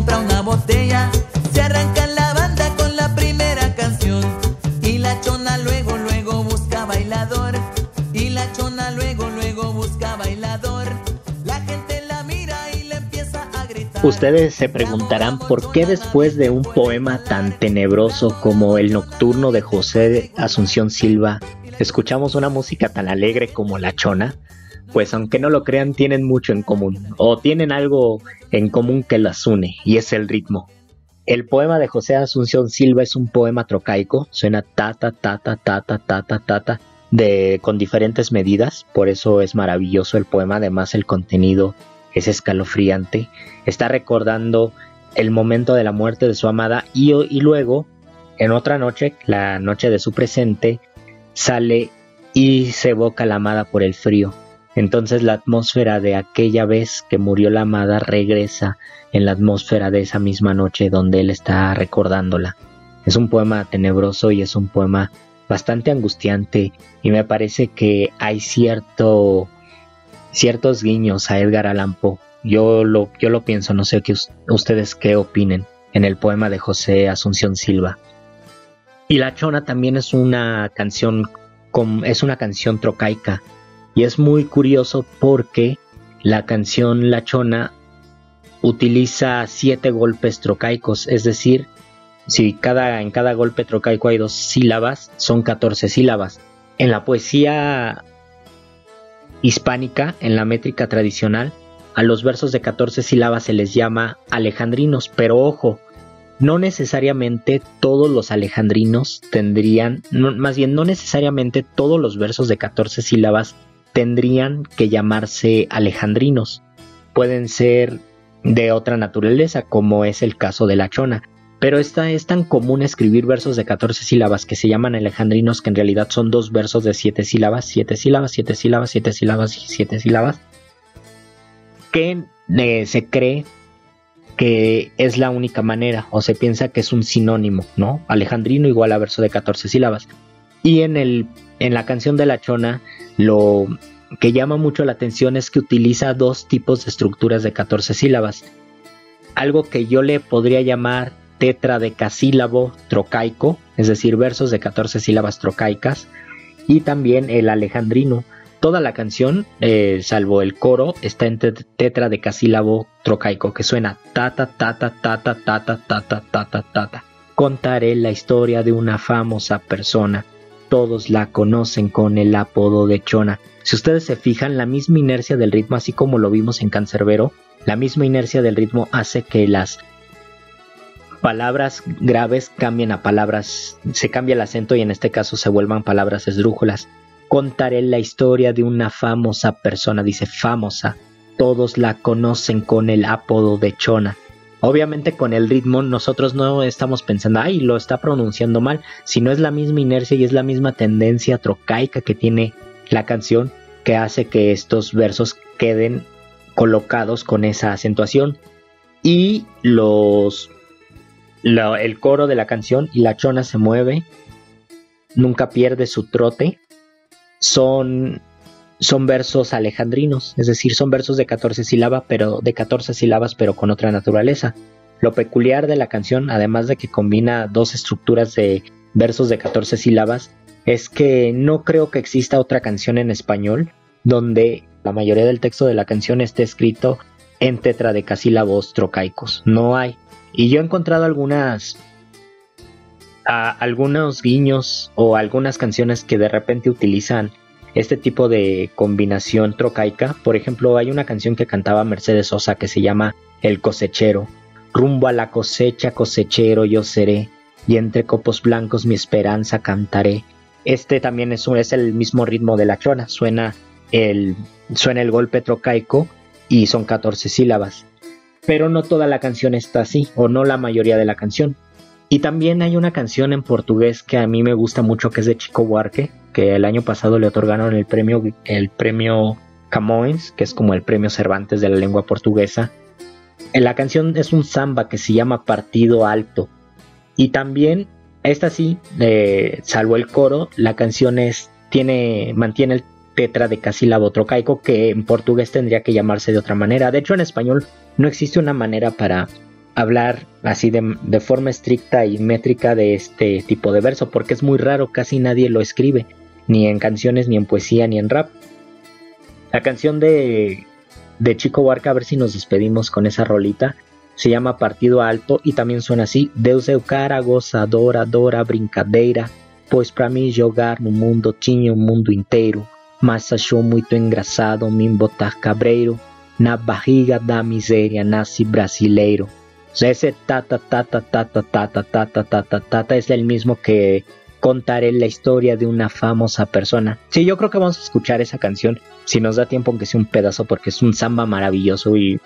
Ustedes se preguntarán por qué después de un poema tan tenebroso como El Nocturno de José Asunción Silva, escuchamos una música tan alegre como La Chona. Pues aunque no lo crean, tienen mucho en común, o tienen algo en común que las une, y es el ritmo. El poema de José Asunción Silva es un poema trocaico, suena ta ta ta ta ta ta ta ta ta, ta de con diferentes medidas, por eso es maravilloso el poema, además el contenido es escalofriante, está recordando el momento de la muerte de su amada y, luego, en otra noche, la noche de su presente, sale y se evoca la amada por el frío. Entonces la atmósfera de aquella vez que murió la amada regresa en la atmósfera de esa misma noche donde él está recordándola. Es un poema tenebroso y es un poema bastante angustiante y me parece que hay cierto ciertos guiños a Edgar Allan Poe. Yo lo, yo lo pienso, no sé qué ustedes qué opinen en el poema de José Asunción Silva. Y La Chona también es una canción es una canción trocaica y es muy curioso porque la canción La Chona utiliza siete golpes trocaicos, es decir, si cada, en cada golpe trocaico hay dos sílabas, son 14 sílabas. En la poesía hispánica, en la métrica tradicional, a los versos de 14 sílabas se les llama alejandrinos, pero ojo, no necesariamente todos los alejandrinos tendrían, más bien no necesariamente todos los versos de 14 sílabas tendrían que llamarse alejandrinos. Pueden ser de otra naturaleza, como es el caso de la chona. Pero esta es tan común escribir versos de 14 sílabas que se llaman alejandrinos, que en realidad son dos versos de 7 sílabas, 7 sílabas, 7 sílabas, 7 sílabas y 7 sílabas, que eh, se cree que es la única manera, o se piensa que es un sinónimo, ¿no? Alejandrino igual a verso de 14 sílabas. Y en, el, en la canción de la chona, lo que llama mucho la atención es que utiliza dos tipos de estructuras de 14 sílabas. Algo que yo le podría llamar tetradecasílabo trocaico, es decir, versos de 14 sílabas trocaicas, y también el alejandrino. Toda la canción, salvo el coro, está en tetradecasílabo trocaico, que suena tata tata tata tata tata tata tata. Contaré la historia de una famosa persona. Todos la conocen con el apodo de Chona. Si ustedes se fijan, la misma inercia del ritmo, así como lo vimos en Cancerbero, la misma inercia del ritmo hace que las palabras graves cambien a palabras, se cambia el acento y en este caso se vuelvan palabras esdrújulas. Contaré la historia de una famosa persona, dice famosa. Todos la conocen con el apodo de Chona. Obviamente con el ritmo nosotros no estamos pensando, ay, lo está pronunciando mal, sino es la misma inercia y es la misma tendencia trocaica que tiene la canción que hace que estos versos queden colocados con esa acentuación y los el coro de la canción y la chona se mueve nunca pierde su trote son son versos alejandrinos, es decir, son versos de 14 sílabas, pero de 14 sílabas pero con otra naturaleza. Lo peculiar de la canción, además de que combina dos estructuras de versos de 14 sílabas, es que no creo que exista otra canción en español donde la mayoría del texto de la canción esté escrito en tetradecasílabos trocaicos. No hay. Y yo he encontrado algunas algunos guiños o algunas canciones que de repente utilizan este tipo de combinación trocaica. Por ejemplo, hay una canción que cantaba Mercedes Sosa que se llama El cosechero. Rumbo a la cosecha, cosechero yo seré, y entre copos blancos mi esperanza cantaré. Este también es, es el mismo ritmo de la chona, suena el, suena el golpe trocaico y son 14 sílabas. Pero no toda la canción está así, o no la mayoría de la canción. Y también hay una canción en portugués que a mí me gusta mucho, que es de Chico Buarque, que el año pasado le otorgaron el premio, el premio Camões, que es como el premio Cervantes de la lengua portuguesa. La canción es un samba que se llama Partido Alto. Y también esta sí, eh, salvo el coro, la canción es, tiene, mantiene el tetra de casílabo trocaico que en portugués tendría que llamarse de otra manera. De hecho, en español no existe una manera para hablar así de, forma estricta y métrica de este tipo de verso, porque es muy raro, casi nadie lo escribe, ni en canciones, ni en poesía, ni en rap. La canción de, de Chico Huarca, a ver si nos despedimos con esa rolita, se llama Partido Alto y también suena así: Deus eu cara, gozadora, dora, brincadeira, pois para mim jogar no mundo tinha um mundo inteiro, mas achou muito engraçado me botar cabreiro, na barriga da miséria nasce brasileiro. ese tata tata tata tata tata tata tata es el mismo que contaré la historia de una famosa persona. Sí, yo creo que vamos a escuchar esa canción si nos da tiempo aunque sea un pedazo porque es un samba maravilloso y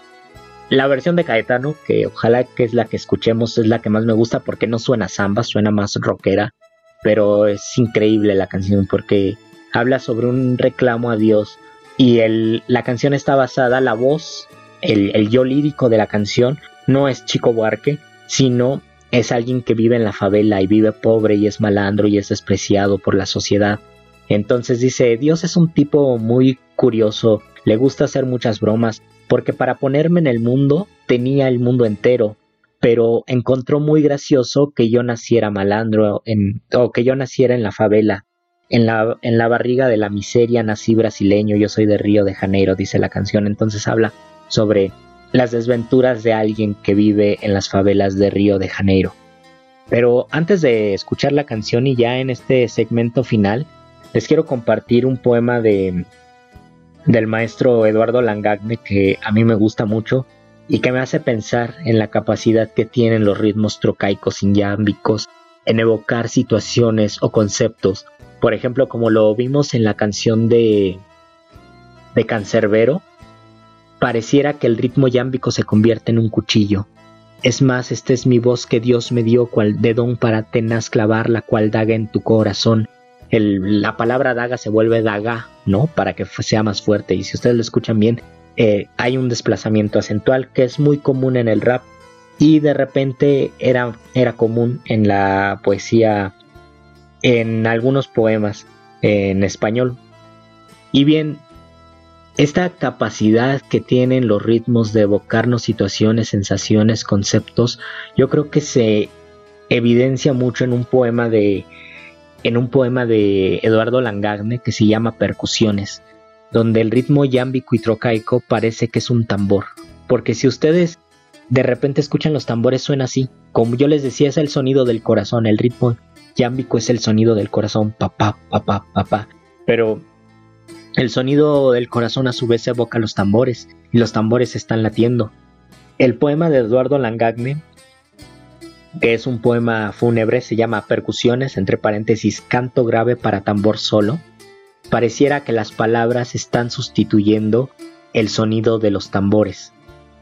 la versión de Caetano, que ojalá que es la que escuchemos, es la que más me gusta porque no suena samba, suena más rockera, pero es increíble la canción porque habla sobre un reclamo a Dios y el, la canción está basada, la voz, el, el yo lírico de la canción no es Chico Buarque, sino es alguien que vive en la favela y vive pobre y es malandro y es despreciado por la sociedad. Entonces dice, Dios es un tipo muy curioso, le gusta hacer muchas bromas, porque para ponerme en el mundo tenía el mundo entero, pero encontró muy gracioso que yo naciera malandro en, o que yo naciera en la favela. En la, barriga de la miseria nací brasileño, yo soy de Río de Janeiro, dice la canción. Entonces habla sobre las desventuras de alguien que vive en las favelas de Río de Janeiro. Pero antes de escuchar la canción y ya en este segmento final, les quiero compartir un poema de del maestro Eduardo Langagne que a mí me gusta mucho y que me hace pensar en la capacidad que tienen los ritmos trocaicos inyámbicos en evocar situaciones o conceptos, por ejemplo como lo vimos en la canción de de Cancerbero, Pareciera que el ritmo yámbico se convierte en un cuchillo. Es más, esta es mi voz que Dios me dio cual dedón para tenaz clavar la cual daga en tu corazón. la palabra daga se vuelve daga, ¿no? Para que sea más fuerte. Y si ustedes lo escuchan bien, eh, hay un desplazamiento acentual que es muy común en el rap y de repente era, era común en la poesía, en algunos poemas en español. Y bien, esta capacidad que tienen los ritmos de evocarnos situaciones, sensaciones, conceptos, yo creo que se evidencia mucho en un poema de en un poema de Eduardo Langagne que se llama Percusiones, donde el ritmo yámbico y trocaico parece que es un tambor, porque si ustedes de repente escuchan los tambores suena así, como yo les decía es el sonido del corazón, el ritmo yámbico es el sonido del corazón, papá, papá, papá, pero el sonido del corazón a su vez evoca los tambores, y los tambores están latiendo. El poema de Eduardo Langagne, que es un poema fúnebre, se llama Percusiones, entre paréntesis, canto grave para tambor solo. Pareciera que las palabras están sustituyendo el sonido de los tambores.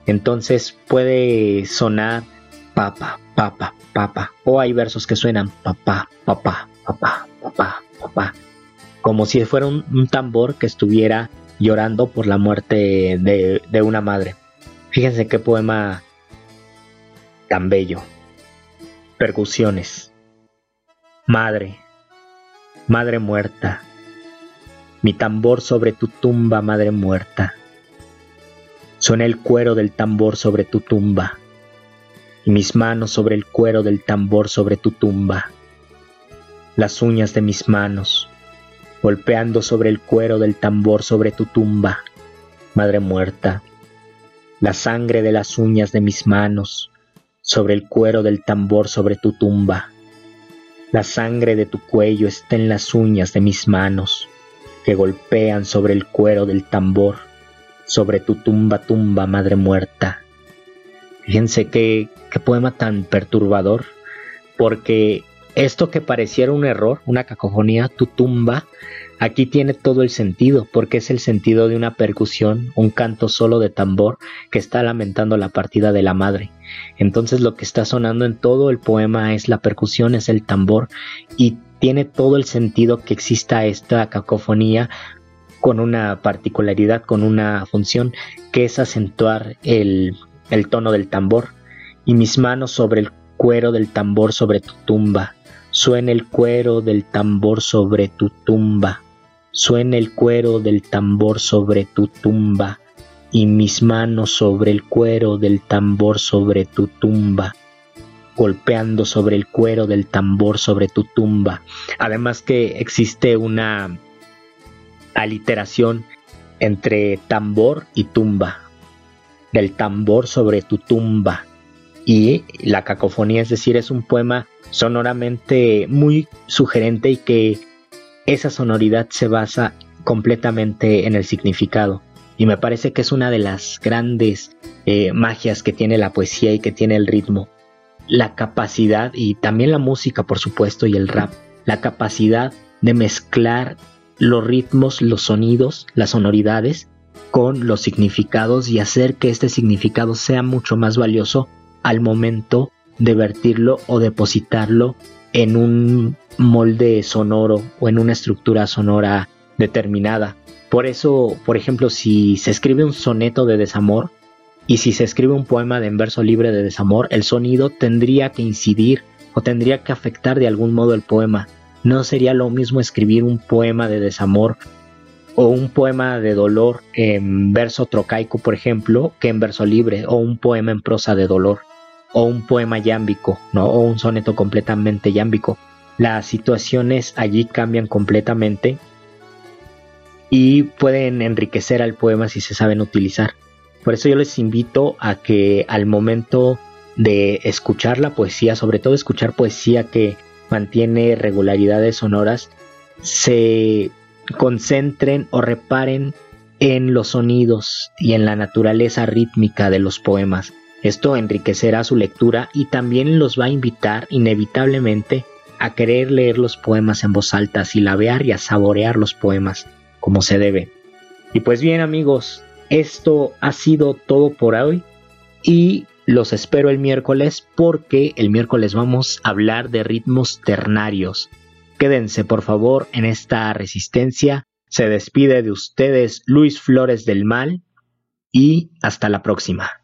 Entonces puede sonar papa, papa, papa. O hay versos que suenan papá, papá, papá, papá, papá como si fuera un, tambor que estuviera llorando por la muerte de, de una madre. Fíjense qué poema tan bello. Percusiones. Madre, madre muerta, mi tambor sobre tu tumba, madre muerta. Suena el cuero del tambor sobre tu tumba, y mis manos sobre el cuero del tambor sobre tu tumba. Las uñas de mis manos, golpeando sobre el cuero del tambor sobre tu tumba, madre muerta, la sangre de las uñas de mis manos sobre el cuero del tambor sobre tu tumba, la sangre de tu cuello está en las uñas de mis manos que golpean sobre el cuero del tambor sobre tu tumba tumba madre muerta. Fíjense qué, qué poema tan perturbador, porque esto que pareciera un error, una cacofonía, tu tumba, aquí tiene todo el sentido, porque es el sentido de una percusión, un canto solo de tambor que está lamentando la partida de la madre. Entonces lo que está sonando en todo el poema es la percusión, es el tambor, y tiene todo el sentido que exista esta cacofonía con una particularidad, con una función, que es acentuar el, el tono del tambor. Y mis manos sobre el cuero del tambor sobre tu tumba, Suena el cuero del tambor sobre tu tumba, suena el cuero del tambor sobre tu tumba, y mis manos sobre el cuero del tambor sobre tu tumba, golpeando sobre el cuero del tambor sobre tu tumba. Además que existe una aliteración entre tambor y tumba, del tambor sobre tu tumba, y la cacofonía, es decir, es un poema sonoramente muy sugerente y que esa sonoridad se basa completamente en el significado. Y me parece que es una de las grandes eh, magias que tiene la poesía y que tiene el ritmo. La capacidad, y también la música por supuesto, y el rap, la capacidad de mezclar los ritmos, los sonidos, las sonoridades con los significados y hacer que este significado sea mucho más valioso al momento de vertirlo o depositarlo en un molde sonoro o en una estructura sonora determinada. Por eso, por ejemplo, si se escribe un soneto de desamor y si se escribe un poema de en verso libre de desamor, el sonido tendría que incidir o tendría que afectar de algún modo el poema. No sería lo mismo escribir un poema de desamor o un poema de dolor en verso trocaico, por ejemplo, que en verso libre, o un poema en prosa de dolor, o un poema yámbico, ¿no? o un soneto completamente yámbico. Las situaciones allí cambian completamente y pueden enriquecer al poema si se saben utilizar. Por eso yo les invito a que al momento de escuchar la poesía, sobre todo escuchar poesía que mantiene regularidades sonoras, se concentren o reparen en los sonidos y en la naturaleza rítmica de los poemas. Esto enriquecerá su lectura y también los va a invitar inevitablemente a querer leer los poemas en voz alta, a silabear y a saborear los poemas como se debe. Y pues bien amigos, esto ha sido todo por hoy y los espero el miércoles porque el miércoles vamos a hablar de ritmos ternarios. Quédense por favor en esta resistencia. Se despide de ustedes Luis Flores del Mal y hasta la próxima.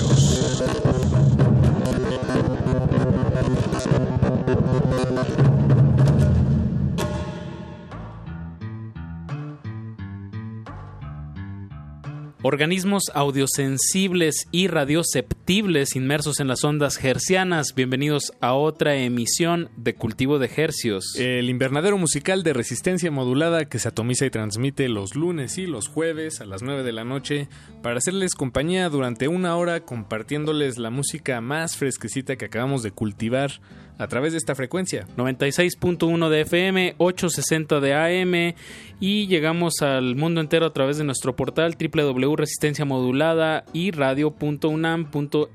Organismos audiosensibles y radioceptibles inmersos en las ondas hercianas, bienvenidos a otra emisión de Cultivo de Hercios. El invernadero musical de resistencia modulada que se atomiza y transmite los lunes y los jueves a las 9 de la noche para hacerles compañía durante una hora compartiéndoles la música más fresquecita que acabamos de cultivar a través de esta frecuencia. 96.1 de FM, 860 de AM y llegamos al mundo entero a través de nuestro portal www.resistencia modulada y radio.unam.mx.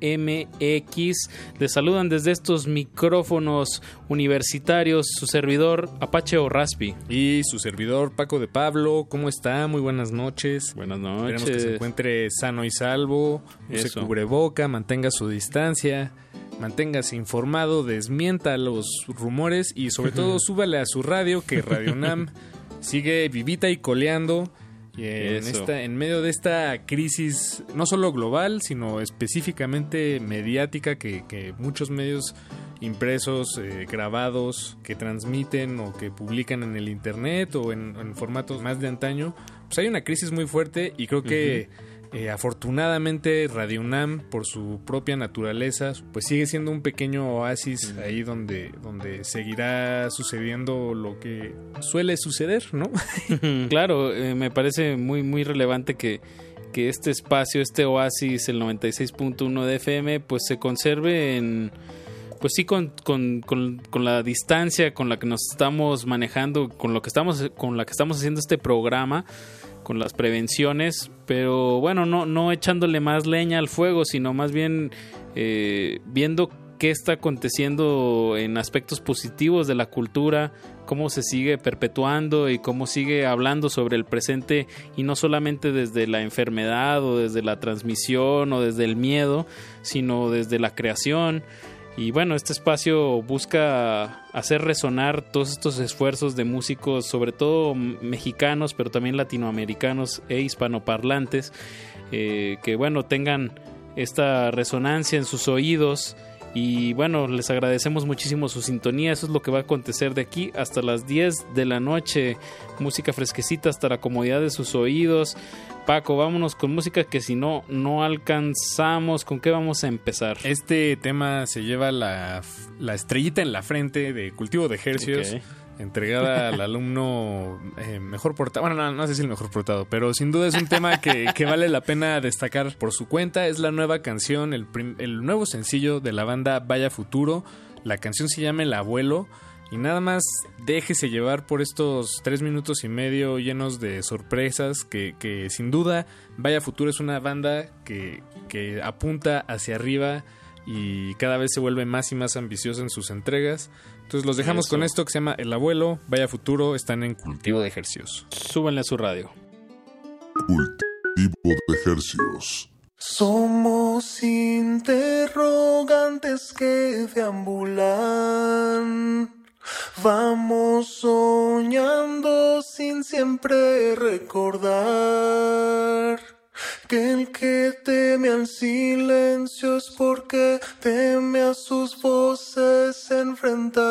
Les saludan desde estos micrófonos universitarios su servidor Apache o Raspi. Y su servidor Paco de Pablo, ¿cómo está? Muy buenas noches. Buenas noches. Esperemos que se encuentre sano y salvo, use Eso. cubreboca, mantenga su distancia, manténgase informado, desmienta los rumores y sobre todo súbale a su radio que Radio Nam sigue vivita y coleando. Y en, Eso. esta, en medio de esta crisis, no solo global, sino específicamente mediática, que, que muchos medios impresos, eh, grabados, que transmiten o que publican en el internet o en, en formatos más de antaño, pues hay una crisis muy fuerte y creo que eh, afortunadamente Radio UNAM, por su propia naturaleza, pues sigue siendo un pequeño oasis ahí donde, donde seguirá sucediendo lo que suele suceder, ¿no? claro, eh, me parece muy, muy relevante que, que este espacio, este oasis, el 96.1 de FM, pues se conserve en... Pues sí, con, con, con, con la distancia con la que nos estamos manejando, con lo que estamos, con la que estamos haciendo este programa, con las prevenciones, pero bueno, no, no echándole más leña al fuego, sino más bien eh, viendo qué está aconteciendo en aspectos positivos de la cultura, cómo se sigue perpetuando y cómo sigue hablando sobre el presente y no solamente desde la enfermedad o desde la transmisión o desde el miedo, sino desde la creación. Y bueno, este espacio busca hacer resonar todos estos esfuerzos de músicos, sobre todo mexicanos, pero también latinoamericanos e hispanoparlantes, eh, que bueno, tengan esta resonancia en sus oídos y bueno, les agradecemos muchísimo su sintonía. Eso es lo que va a acontecer de aquí hasta las 10 de la noche. Música fresquecita hasta la comodidad de sus oídos. Paco, vámonos con música que si no, no alcanzamos. ¿Con qué vamos a empezar? Este tema se lleva la, la estrellita en la frente de cultivo de ejercios entregada al alumno eh, mejor portado. Bueno, no, sé si el mejor portado, pero sin duda es un tema que, vale la pena destacar por su cuenta. Es la nueva canción, el, el nuevo sencillo de la banda Vaya Futuro. La canción se llama El Abuelo. Y nada más déjese llevar por estos tres minutos y medio llenos de sorpresas que, que sin duda Vaya Futuro es una banda que, que apunta hacia arriba y cada vez se vuelve más y más ambiciosa en sus entregas. Entonces los dejamos con esto que se llama El Abuelo, Vaya Futuro, están en cultivo de ejercicios. Súbanle a su radio. Cultivo de ejercicios. Somos interrogantes que deambulan. Vamos soñando sin siempre recordar que el que teme al silencio es porque teme a sus voces enfrentar.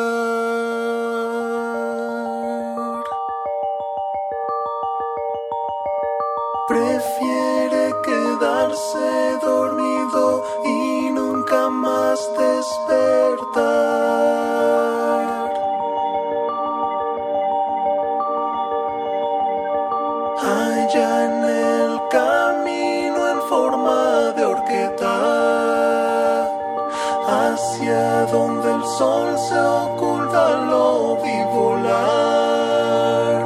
Prefiere quedarse dormido y nunca más despertar. Hacia donde el sol se oculta lo vi volar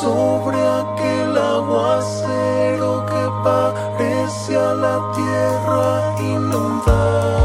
sobre aquel aguacero que parecía la tierra inundar.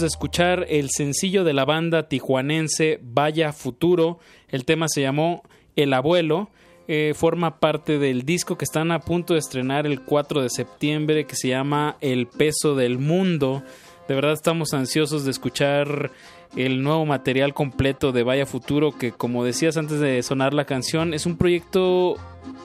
De escuchar el sencillo de la banda tijuanense Vaya Futuro. El tema se llamó El Abuelo. Eh, forma parte del disco que están a punto de estrenar el 4 de septiembre que se llama El Peso del Mundo. De verdad estamos ansiosos de escuchar el nuevo material completo de Vaya Futuro que como decías antes de sonar la canción es un proyecto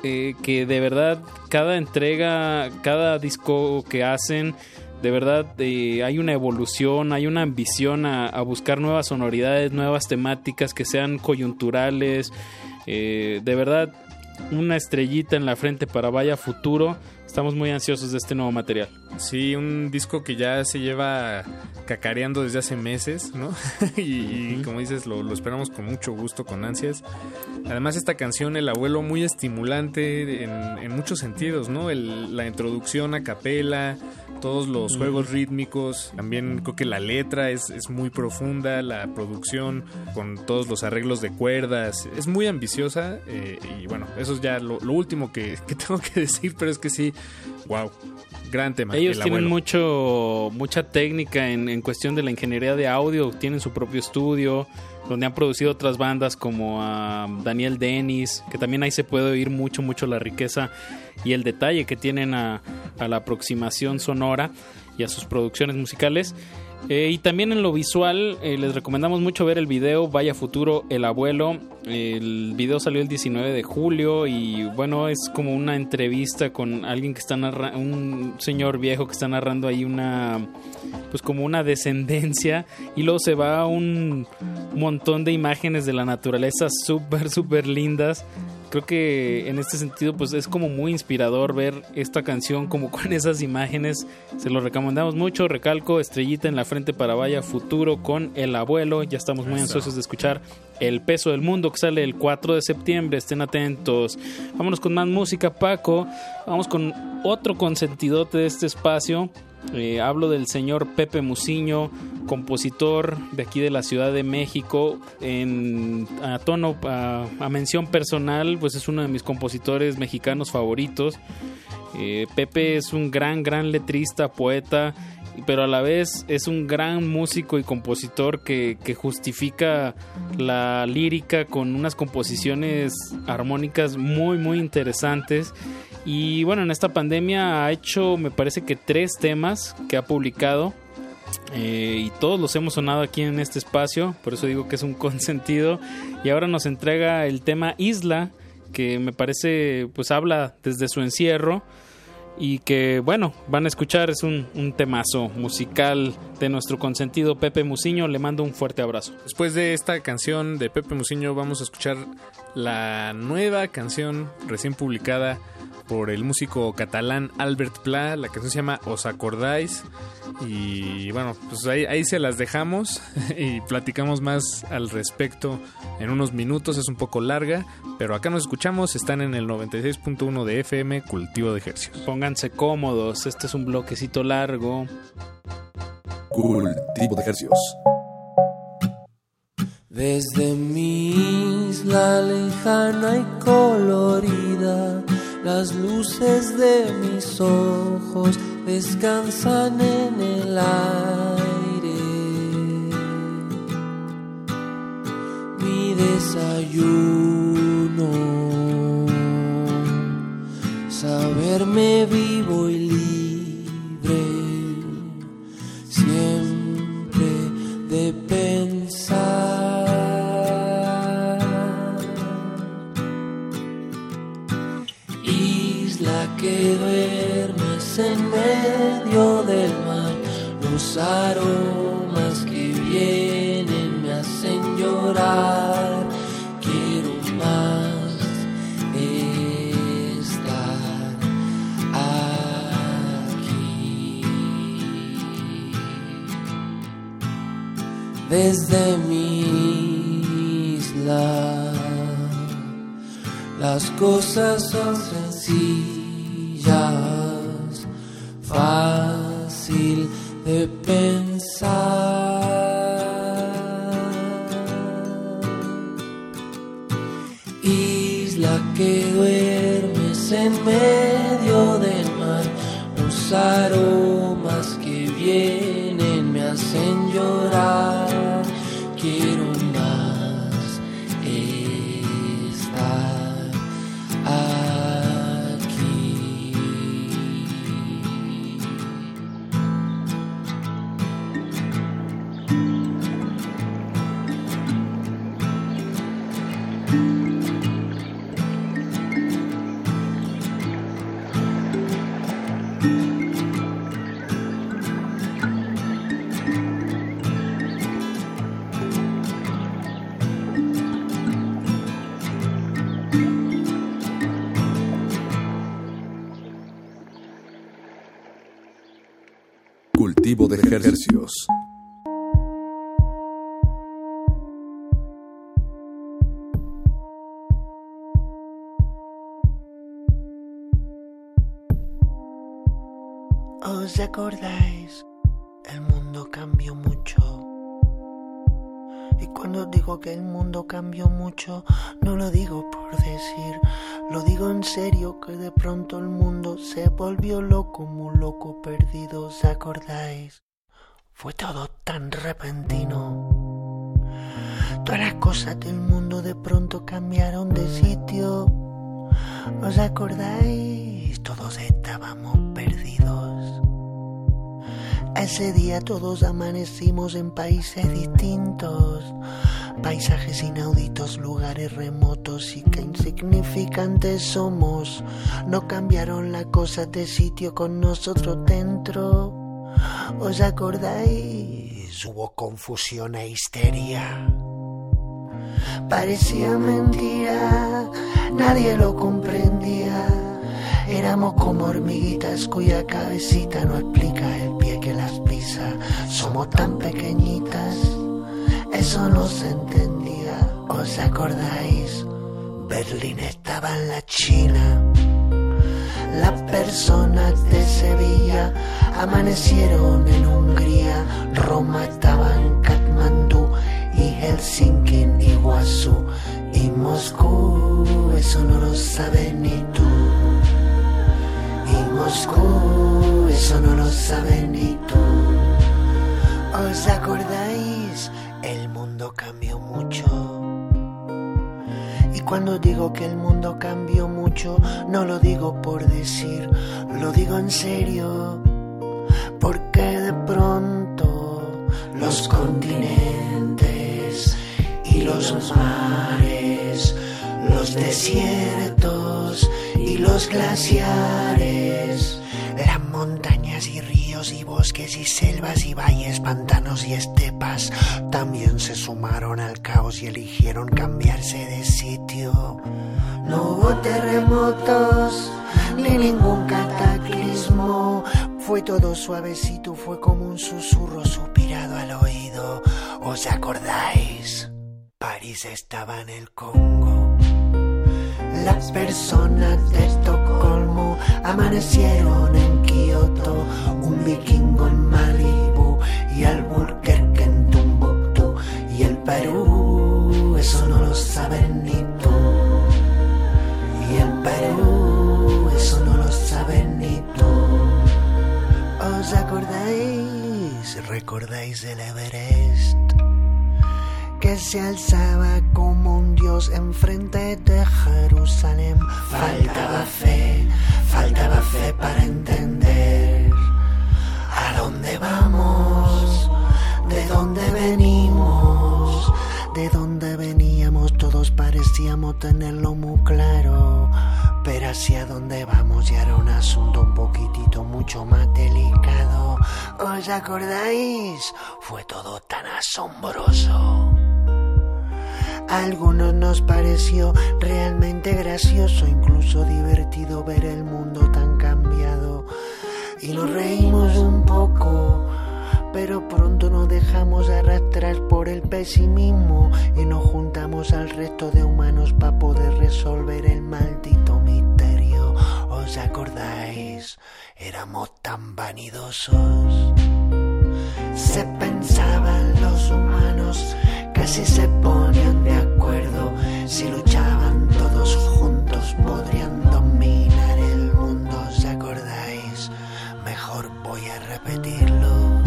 eh, que de verdad cada entrega, cada disco que hacen de verdad eh, hay una evolución, hay una ambición a, buscar nuevas sonoridades, nuevas temáticas que sean coyunturales. Eh, de verdad, una estrellita en la frente para Vaya Futuro. Estamos muy ansiosos de este nuevo material. Sí, un disco que ya se lleva cacareando desde hace meses, ¿no? y, como dices, lo, esperamos con mucho gusto, con ansias. Además, esta canción, El Abuelo, muy estimulante en, muchos sentidos, ¿no? la introducción a capela, todos los juegos rítmicos, también creo que la letra es, es, muy profunda, la producción con todos los arreglos de cuerdas, es muy ambiciosa eh, y bueno, eso es ya lo, último que, tengo que decir, pero es que sí, wow, gran tema. Ellos tienen mucho, mucha técnica en, en cuestión de la ingeniería de audio, tienen su propio estudio, donde han producido otras bandas como a Daniel Dennis, que también ahí se puede oír mucho, mucho la riqueza y el detalle que tienen a, a la aproximación sonora y a sus producciones musicales. Eh, y también en lo visual, eh, les recomendamos mucho ver el video Vaya Futuro, el abuelo. El video salió el 19 de julio y bueno, es como una entrevista con alguien que está narrando, un señor viejo que está narrando ahí una, pues como una descendencia y luego se va un montón de imágenes de la naturaleza súper, súper lindas creo que en este sentido pues es como muy inspirador ver esta canción como con esas imágenes. Se lo recomendamos mucho. Recalco estrellita en la frente para vaya futuro con el abuelo. Ya estamos muy ansiosos de escuchar el peso del mundo que sale el 4 de septiembre. Estén atentos. Vámonos con más música Paco. Vamos con otro consentidote de este espacio eh, hablo del señor Pepe Musiño, compositor de aquí de la Ciudad de México. En, a tono, a, mención personal, pues es uno de mis compositores mexicanos favoritos. Eh, Pepe es un gran, gran letrista, poeta, pero a la vez es un gran músico y compositor que, justifica la lírica con unas composiciones armónicas muy, muy interesantes y bueno, en esta pandemia ha hecho, me parece que tres temas que ha publicado. Eh, y todos los hemos sonado aquí en este espacio, por eso digo que es un consentido. Y ahora nos entrega el tema Isla, que me parece, pues habla desde su encierro. Y que bueno, van a escuchar, es un, un temazo musical de nuestro consentido Pepe Musiño. Le mando un fuerte abrazo. Después de esta canción de Pepe Musiño, vamos a escuchar la nueva canción recién publicada por el músico catalán Albert Pla. La canción se llama Os acordáis. Y bueno, pues ahí, ahí se las dejamos y platicamos más al respecto en unos minutos. Es un poco larga, pero acá nos escuchamos. Están en el 96.1 de FM, Cultivo de Ejercicios. Pónganse cómodos, este es un bloquecito largo. Cultivo de Ejercicios. Desde mi isla lejana y colorida las luces de mis ojos descansan en el aire. Mi desayuno, saberme vivo y libre, los aromas que vienen me hacen llorar. Quiero más estar aquí. Desde mi isla, las cosas son sencillas fácil de pensar. Isla que duermes en medio del mar, los ¿Os acordáis? El mundo cambió mucho. Y cuando digo que el mundo cambió mucho, países distintos, paisajes inauditos, lugares remotos y qué insignificantes somos. No cambiaron las cosas de sitio con nosotros dentro. ¿Os acordáis? Hubo confusión e histeria. Parecía mentira, nadie lo comprendía. Éramos como hormiguitas cuya cabecita no explica el pie que las pisa. Somos tan pequeñitas, eso no se entendía. ¿Os acordáis? Berlín estaba en la China. Las personas de Sevilla amanecieron en Hungría. Roma estaba en Katmandú y Helsinki en Iguazú. Y Moscú, eso no lo sabes ni tú. Y Moscú, eso no lo sabes ni tú. ¿Os acordáis? El mundo cambió mucho. Y cuando digo que el mundo cambió mucho, no lo digo por decir, lo digo en serio. Porque de pronto los continentes y los mares, los desiertos y los glaciares, las montañas y ríos y bosques y selvas y valles, pantanos y estepas también se sumaron al caos y eligieron cambiarse de sitio. No hubo terremotos ni ningún cataclismo. Fue todo suavecito, fue como un susurro suspirado al oído. ¿Os acordáis? París estaba en el Congo. Las personas de Estocolmo amanecieron en Kioto, un vikingo en Malibu y Albuquerque en Tumbuktu y el Perú, eso no lo saben ni tú. Y el Perú, eso no lo saben ni tú. ¿Os acordáis? ¿Recordáis el Everest? Que se alzaba como un dios enfrente de Jerusalén. Faltaba fe, faltaba fe para entender a dónde vamos, de dónde venimos, de dónde veníamos. Todos parecíamos tenerlo muy claro, pero hacia dónde vamos ya era un asunto un poquitito mucho más delicado. ¿Os acordáis? Fue todo tan asombroso. Algunos nos pareció realmente gracioso, incluso divertido ver el mundo tan cambiado. Y nos reímos un poco, pero pronto nos dejamos arrastrar por el pesimismo y nos juntamos al resto de humanos para poder resolver el maldito misterio. ¿Os acordáis? Éramos tan vanidosos. Se pensaban los humanos, casi se ponían. Si luchaban todos juntos podrían dominar el mundo. ¿Os acordáis? Mejor voy a repetirlo.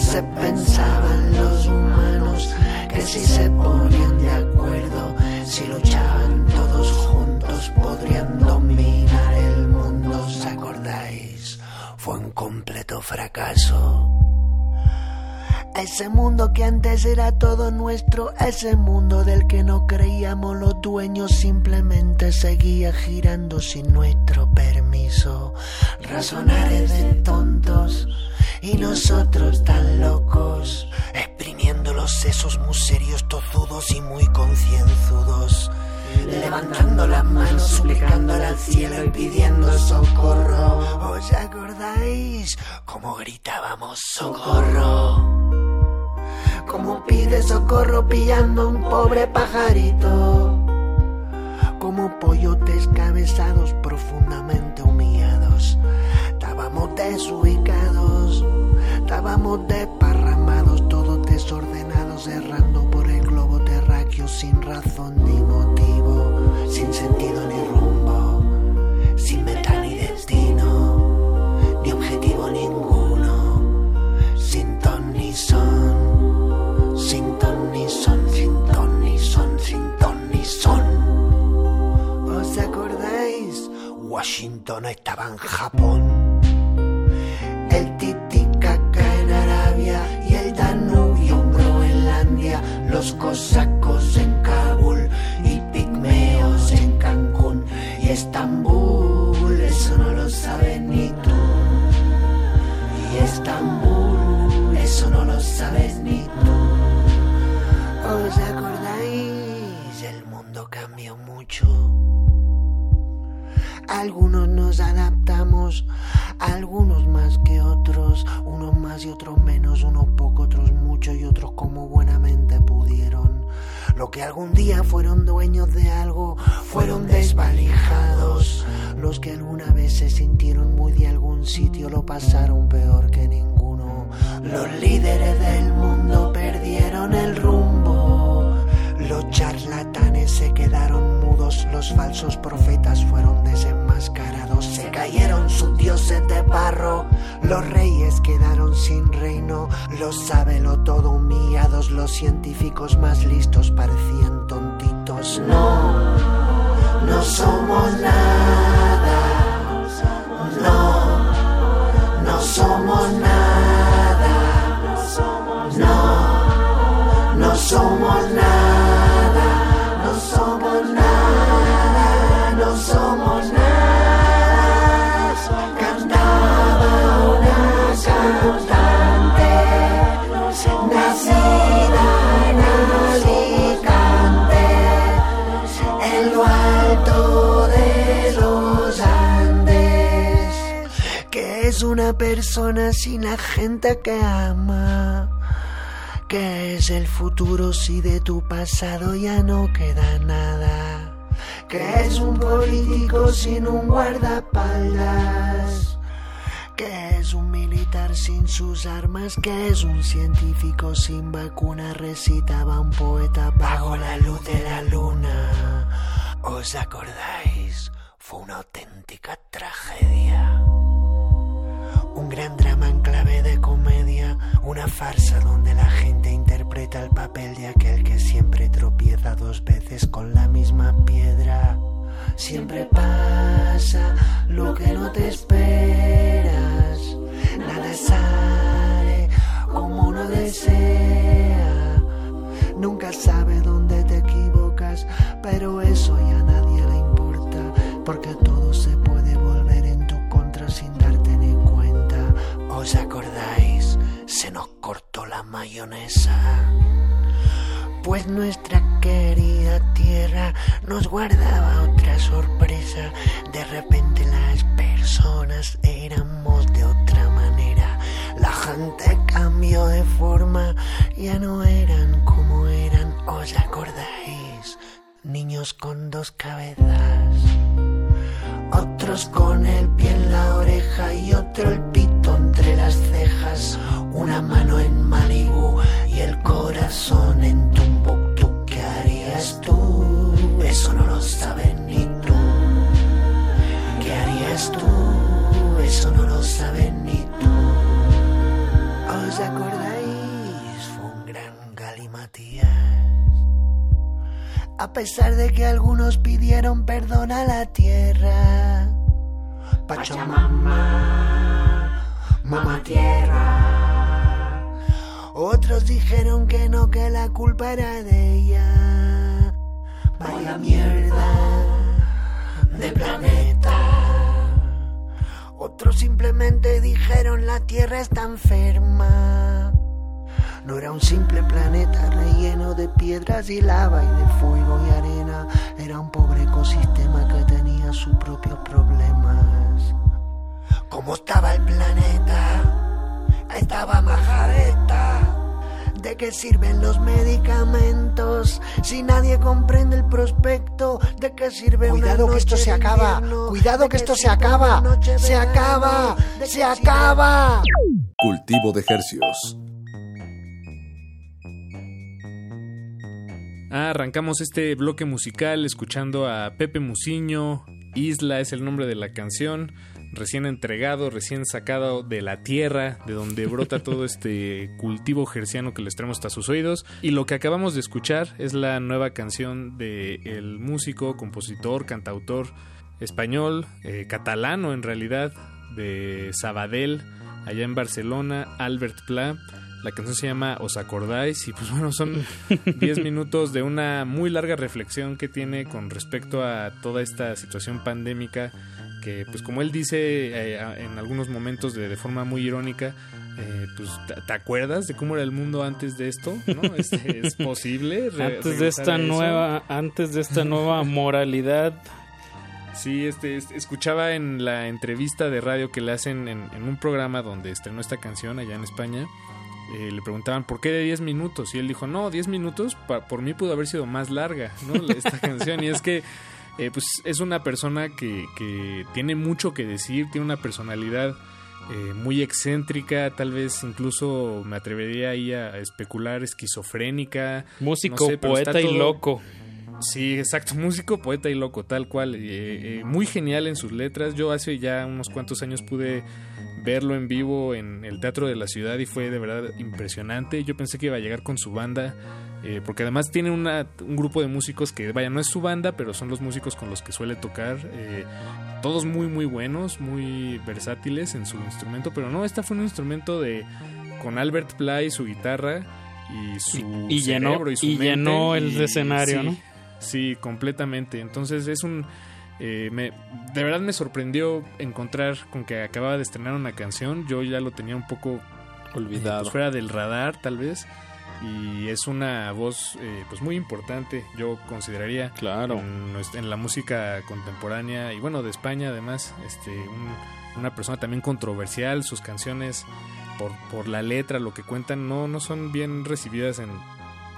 Se pensaban los humanos que si se ponían de acuerdo, si luchaban todos juntos podrían dominar el mundo. ¿Os acordáis? Fue un completo fracaso. Ese mundo que antes era todo nuestro, ese mundo del que no creíamos los dueños, simplemente seguía girando sin nuestro permiso. Razonares de tontos y nosotros tan locos, exprimiendo los sesos muy serios, tozudos y muy concienzudos. levantando las manos, suplicándole al cielo y pidiendo socorro. ¿Os acordáis cómo gritábamos socorro? Como pide socorro pillando un pobre pajarito. Como pollotes cabezados profundamente humillados. Estábamos desubicados, estábamos desparramados, todos desordenados, errando por el globo terráqueo sin razón Washington estaba en Japón. El Titicaca en Arabia y el Danubio en Groenlandia, los cosacos en Kabul y pigmeos en Cancún y Estambul, eso no lo sabes ni tú. Y Estambul, eso no lo sabes ni tú. ¿Os acordáis? El mundo cambió mucho. Algunos nos adaptamos, algunos más que otros, unos más y otros menos, unos poco, otros mucho y otros como buenamente pudieron. Lo que algún día fueron dueños de algo, fueron desvalijados. Los que alguna vez se sintieron muy de algún sitio lo pasaron peor que ninguno. Los líderes del mundo perdieron el rumbo. Los charlatanes se quedaron mudos, los falsos profetas fueron desenmascarados, se cayeron sus dioses de barro, los reyes quedaron sin reino, los sábelo todo humillados, los científicos más listos parecían tontitos. No, no somos nada, no, no somos nada, no, no somos nada, persona sin la gente que ama. ¿Qué es el futuro si de tu pasado ya no queda nada? ¿Qué es un político sin un guardaespaldas? ¿Qué es un militar sin sus armas? ¿Qué es un científico sin vacuna? Recitaba un poeta bajo la luz de la luna. ¿Os acordáis? Fue una auténtica tragedia. Un gran drama en clave de comedia, una farsa donde la gente interpreta el papel de aquel que siempre tropieza dos veces con la misma piedra. Siempre pasa lo que no te esperas, nada sale como uno desea. Nunca sabe dónde te equivocas, pero eso ya nadie le importa, porque todo ¿Os acordáis? Se nos cortó la mayonesa. Pues nuestra querida tierra nos guardaba otra sorpresa. De repente las personas éramos de otra manera. La gente cambió de forma, ya no eran como eran. ¿Os acordáis? Niños con dos cabezas. Otros con el pie en la oreja y otro el pito entre las cejas. Una mano en Malibu y el corazón en Tumbuktu. ¿Qué harías tú? Eso no lo sabes ni tú. ¿Qué harías tú? Eso no lo sabes ni tú. ¿Os acordáis? Fue un gran galimatías. A pesar de que algunos pidieron perdón a la tierra. Pachamama, mamá tierra. Otros dijeron que no, que la culpa era de ella. Vaya mierda de planeta. Otros simplemente dijeron la tierra está enferma. no era un simple planeta relleno de piedras y lava y de fuego y arena. Era un pobre ecosistema que tenía sus propios problemas. ¿Cómo estaba el planeta? Estaba majareta. ¿De qué sirven los medicamentos si nadie comprende el prospecto? ¿De qué sirve Cuidado una que esto noche se de acaba. invierno? Cuidado ¿De que esto se acaba. Se acaba. Se acaba. Cultivo de hercios. Ah, arrancamos este bloque musical escuchando a Pepe Musiño. Isla es el nombre de la canción. Recién entregado, recién sacado de la tierra, de donde brota todo este cultivo gerciano que les traemos hasta sus oídos. Y lo que acabamos de escuchar es la nueva canción de el músico, compositor, cantautor español, eh, catalano en realidad, de Sabadell, allá en Barcelona, Albert Pla. La canción se llama Os acordáis y pues bueno, son 10 minutos de una muy larga reflexión que tiene con respecto a toda esta situación pandémica que pues como él dice eh, en algunos momentos de, de forma muy irónica, eh, pues ¿te, acuerdas de cómo era el mundo antes de esto? ¿No? ¿Es, es posible? Antes de esta nueva, antes de esta nueva moralidad. Sí, este, este, escuchaba en la entrevista de radio que le hacen en, en un programa donde estrenó esta canción allá en España. eh, le preguntaban por qué de 10 minutos y él dijo, no, 10 minutos pa- por mí pudo haber sido más larga, ¿no? Esta canción. Y es que eh, pues es una persona que, que tiene mucho que decir, tiene una personalidad eh, muy excéntrica, tal vez incluso me atrevería ahí a, a especular esquizofrénica. Músico, no sé, poeta y loco. Sí, exacto, músico, poeta y loco, tal cual. Eh, eh, muy genial en sus letras. Yo hace ya unos cuantos años pude verlo en vivo en el Teatro de la Ciudad y fue de verdad impresionante. Yo pensé que iba a llegar con su banda, eh, porque además tiene una- un grupo de músicos que, vaya, no es su banda, pero son los músicos con los que suele tocar. eh, todos muy, muy buenos, muy versátiles en su instrumento, pero no, esta fue un instrumento de con Albert Pla y su guitarra y su Y- y llenó- cerebro y su y mente, llenó el y- escenario, sí, ¿no? Sí, completamente. Entonces es un... eh, me, de verdad me sorprendió encontrar con que acababa de estrenar una canción. Yo ya lo tenía un poco Olvidado. pues, fuera del radar, tal vez. Y es una voz eh, pues muy importante, yo consideraría. Claro. En, la música contemporánea y bueno, de España además. Este, un- una persona también controversial. Sus canciones, por, por la letra, lo que cuentan, no, no son bien recibidas en,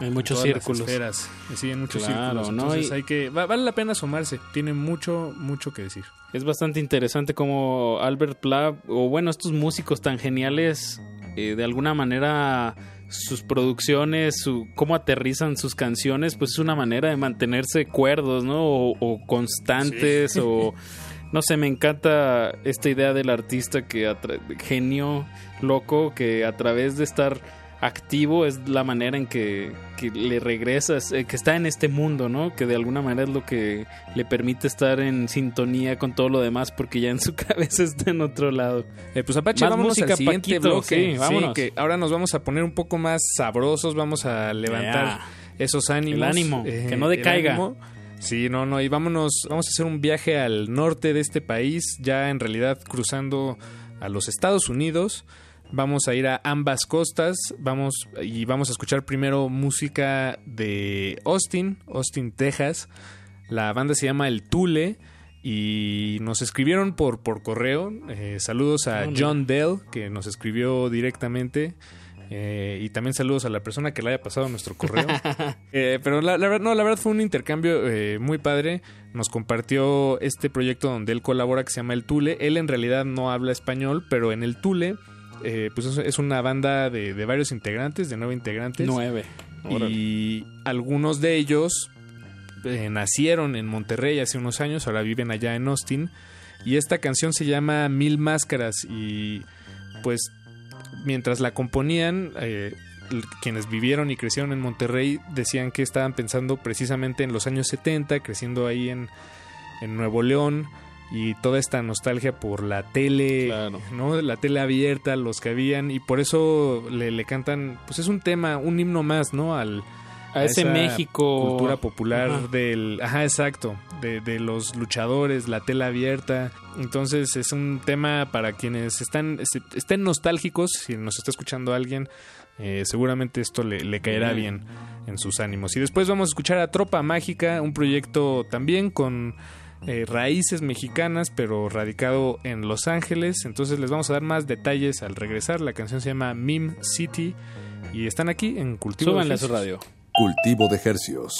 En muchos círculos. esferas. Sí, en muchos Claro, círculos. ¿no? Entonces Y- hay que va- vale la pena asomarse. Tiene mucho mucho que decir. Es bastante interesante como Albert Pla, o bueno, estos músicos tan geniales, eh, de alguna manera sus producciones, su, cómo aterrizan sus canciones, pues es una manera de mantenerse cuerdos, ¿no? O, o constantes, Sí. o no sé, me encanta esta idea del artista que genio loco que a través de estar activo es la manera en que, que le regresas, eh, que está en este mundo, ¿no? Que de alguna manera es lo que le permite estar en sintonía con todo lo demás porque ya en su cabeza está en otro lado. Eh, pues Apache, Más vámonos música, al siguiente Paquito, bloque. sí, vámonos. que ahora nos vamos a poner un poco más sabrosos, vamos a levantar esos ánimos. El ánimo, eh, que no el decaiga. Sí, no, no, y vámonos, vamos a hacer un viaje al norte de este país, ya en realidad cruzando a los Estados Unidos. Vamos a ir a ambas costas, vamos y vamos a escuchar primero música de Austin, Austin, Texas. La banda se llama El Tule y nos escribieron por, por correo. Eh, saludos a Oh. John Dell, que nos escribió directamente. Eh, y también saludos a la persona que le haya pasado nuestro correo. Eh, pero la, verdad, no, la verdad fue un intercambio muy padre. Nos compartió este proyecto donde él colabora que se llama El Tule. Él en realidad no habla español, pero en El Tule, eh, pues es, una banda de, de varios integrantes, de nueve integrantes. Nueve. Órale. Y algunos de ellos eh, nacieron en Monterrey hace unos años, ahora viven allá en Austin. Y esta canción se llama Mil Máscaras y pues mientras la componían, eh, quienes vivieron y crecieron en Monterrey decían que estaban pensando precisamente en los años 70, creciendo ahí en, en Nuevo León y toda esta nostalgia por la tele, ¿no? La tele abierta, los que habían y por eso le, le cantan, pues es un tema, un himno más, ¿no? Al, a, ese esa México cultura popular Ajá. del ajá exacto de, de los luchadores la tela abierta entonces es un tema para quienes están est- estén nostálgicos si nos está escuchando alguien eh, seguramente esto le, le caerá bien en sus ánimos y después vamos a escuchar a Tropa Mágica un proyecto también con eh, raíces mexicanas pero radicado en Los Ángeles entonces les vamos a dar más detalles al regresar la canción se llama Meme City y están aquí en Cultivo de Súbanle a su Ejercicios. radio. Cultivo de hercios.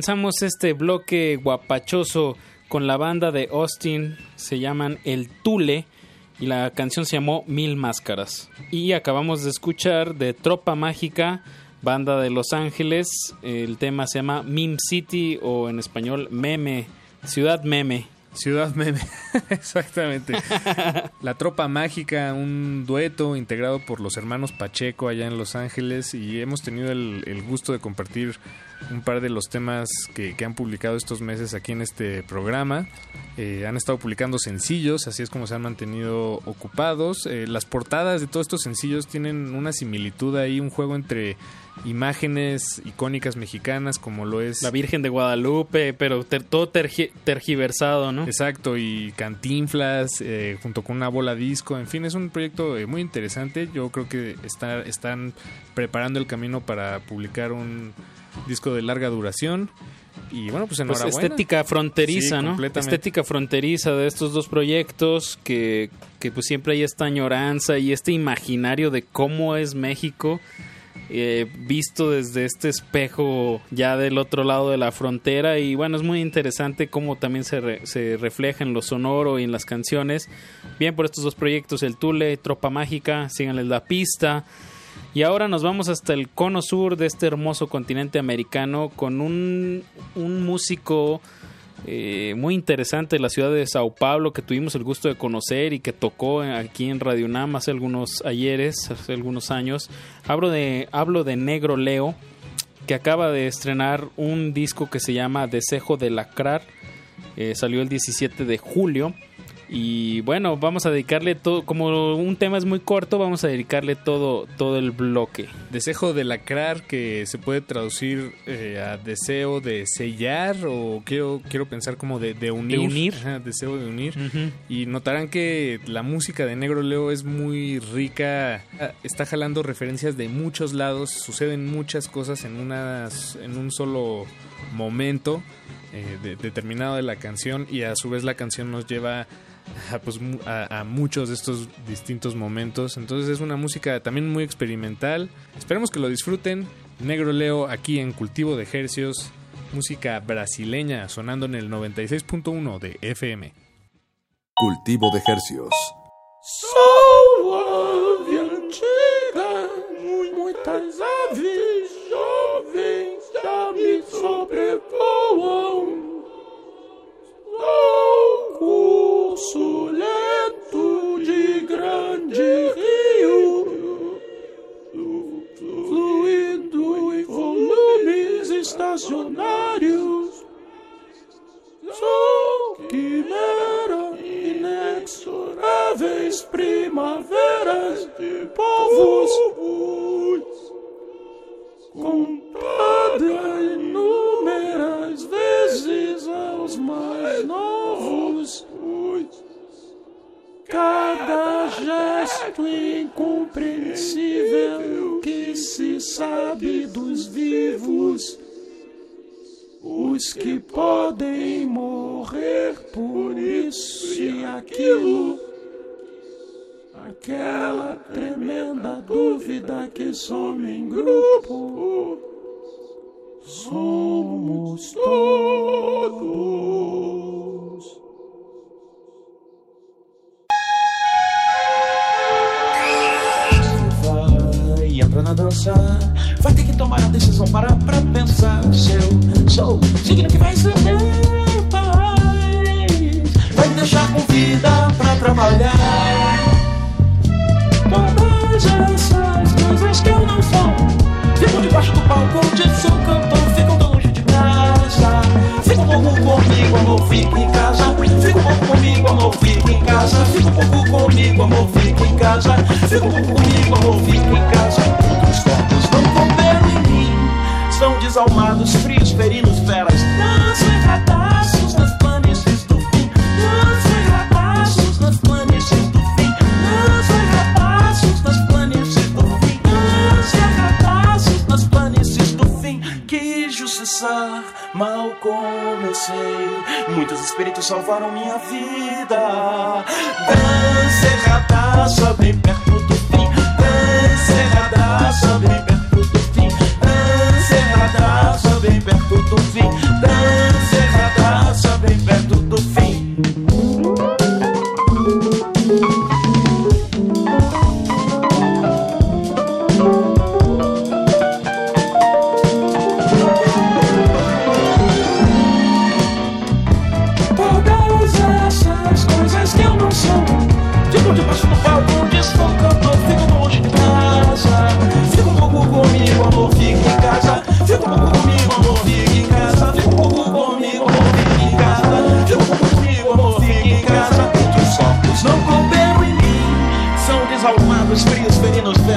Comenzamos este bloque guapachoso con la banda de Austin, se llaman El Tule y la canción se llamó Mil Máscaras. Y acabamos de escuchar de Tropa Mágica, banda de Los Ángeles, el tema se llama Meme City o en español Meme, Ciudad Meme. Ciudad Meme, exactamente. La Tropa Mágica, un dueto integrado por los hermanos Pacheco allá en Los Ángeles y hemos tenido el, el gusto de compartir un par de los temas que, que han publicado estos meses aquí en este programa. Eh, han estado publicando sencillos, así es como se han mantenido ocupados. Eh, las portadas de todos estos sencillos tienen una similitud ahí, un juego entre imágenes icónicas mexicanas como lo es la Virgen de Guadalupe, pero todo tergiversado, ¿no? Exacto, y cantinflas eh, junto con una bola disco, en fin, es un proyecto eh, muy interesante. Yo creo que está, están preparando el camino para publicar un disco de larga duración. Y bueno, pues, pues enhorabuena. estética fronteriza, ¿no? Estética fronteriza de estos dos proyectos que, que pues siempre hay esta añoranza y este imaginario de cómo es México eh, visto desde este espejo ya del otro lado de la frontera y bueno es muy interesante cómo también se, se refleja en lo sonoro y en las canciones bien por estos dos proyectos el Tule Tropa Mágica síganles la pista y ahora nos vamos hasta el cono sur de este hermoso continente americano con un, un músico eh, muy interesante la ciudad de Sao Paulo que tuvimos el gusto de conocer y que tocó aquí en Radio Nam hace algunos ayeres, hace algunos años. Hablo de, hablo de Negro Leo, que acaba de estrenar un disco que se llama Desejo de Lacrar. Eh, salió el 17 de julio y bueno, vamos a dedicarle todo, como un tema es muy corto, vamos a dedicarle todo, todo el bloque. Desejo de lacrar, que se puede traducir eh, a deseo de sellar, o quiero, quiero pensar como de, unir. unir. deseo de unir. Y notarán que la música de Negro Leo es muy rica, está jalando referencias de muchos lados, suceden muchas cosas en, unas, en un solo momento. Eh, determinado de la canción y a su vez la canción nos lleva a, pues, a, muchos de estos distintos momentos. Entonces es una música también muy experimental. Esperemos que lo disfruten. Negro Leo aquí en Cultivo de Hercios. Música brasileña sonando en el 96.1 de FM. Cultivo de Hercios. Curso de grande rio, fluindo em volumes estacionários. Sou quimera, inexoráveis primaveras de povos contada inúmeras vezes aos mais novos. Cada gesto incompreensível que se sabe dos vivos, os que podem morrer por isso e aquilo aquela tremenda dúvida que some em grupo. Somos todos. Vai entrar na dança, vai ter que tomar a decisão para pra pensar. Se eu sou signo que vai ser paz, vai deixar com vida pra trabalhar. Todas essas coisas que eu não sou. Fico debaixo do palco onde sou cantor Fico longe de casa. Fico um pouco comigo, amor, fica em casa. Fico um pouco comigo, amor, fica em casa. Fico um pouco comigo, amor, fica em casa. Fico um pouco comigo, amor, fica em casa. Outros corpos não combinam em mim. São desalmados, frios, ferinos, feras. Dançam nas Mal comecei. Muitos espíritos salvaram minha vida. Dança rataça bem perto do fim. Dança rataça bem perto do fim. Dança rataça bem perto do fim. Dança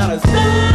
down his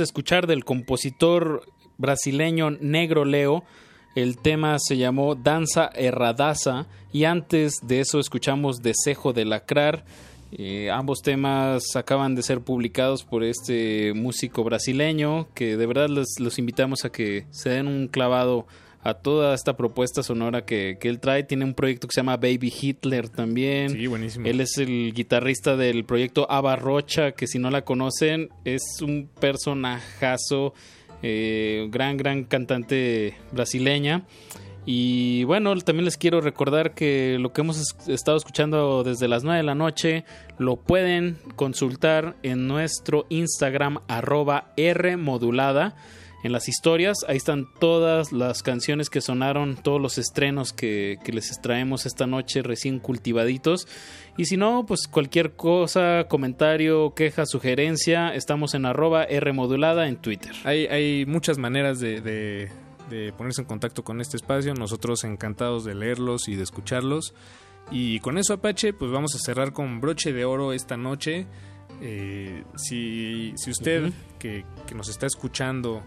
de escuchar del compositor brasileño Negro Leo. El tema se llamó Danza Erradaza y antes de eso escuchamos Desejo de Lacrar. Eh, ambos temas acaban de ser publicados por este músico brasileño que de verdad les, los invitamos a que se den un clavado a toda esta propuesta sonora que, que él trae. Tiene un proyecto que se llama Baby Hitler también. Sí, buenísimo. Él es el guitarrista del proyecto Ava Rocha, que si no la conocen, es un personajazo, eh, gran, gran cantante brasileña. Y bueno, también les quiero recordar que lo que hemos es- estado escuchando desde las 9 de la noche lo pueden consultar en nuestro Instagram arroba Rmodulada. En las historias, ahí están todas las canciones que sonaron, todos los estrenos que, que les traemos esta noche recién cultivaditos. Y si no, pues cualquier cosa, comentario, queja, sugerencia, estamos en arroba Rmodulada en Twitter. Hay, hay muchas maneras de, de- de ponerse en contacto con este espacio. Nosotros encantados de leerlos y de escucharlos. Y con eso, Apache, pues vamos a cerrar con broche de oro esta noche. Eh, si, si usted que, que nos está escuchando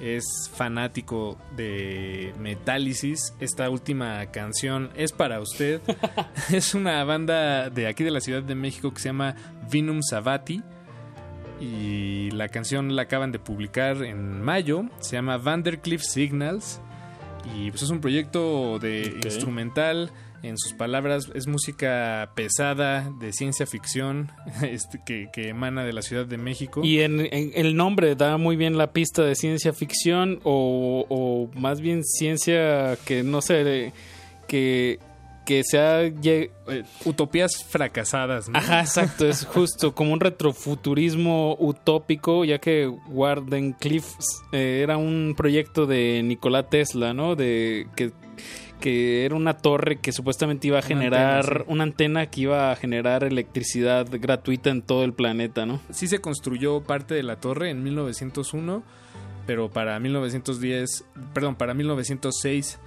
es fanático de Metálisis, esta última canción es para usted. es una banda de aquí de la Ciudad de México que se llama Vinum Savati y la canción la acaban de publicar en mayo, se llama Vandercliff Signals. Y pues es un proyecto de instrumental, en sus palabras es música pesada de ciencia ficción este, que, que emana de la Ciudad de México. Y en, en- el nombre da muy bien la pista de ciencia ficción o, o más bien ciencia que no sé, que, que sea... Eh, utopías fracasadas, ¿no? Ajá, exacto, es justo como un retrofuturismo utópico, ya que Warden Cliff eh, era un proyecto de Nikola Tesla, ¿no? De que, que era una torre que supuestamente iba a Una generar antena, sí. una antena que iba a generar electricidad gratuita en todo el planeta, ¿no? Sí se construyó parte de la torre en 1901, pero para 1910, perdón, para 1906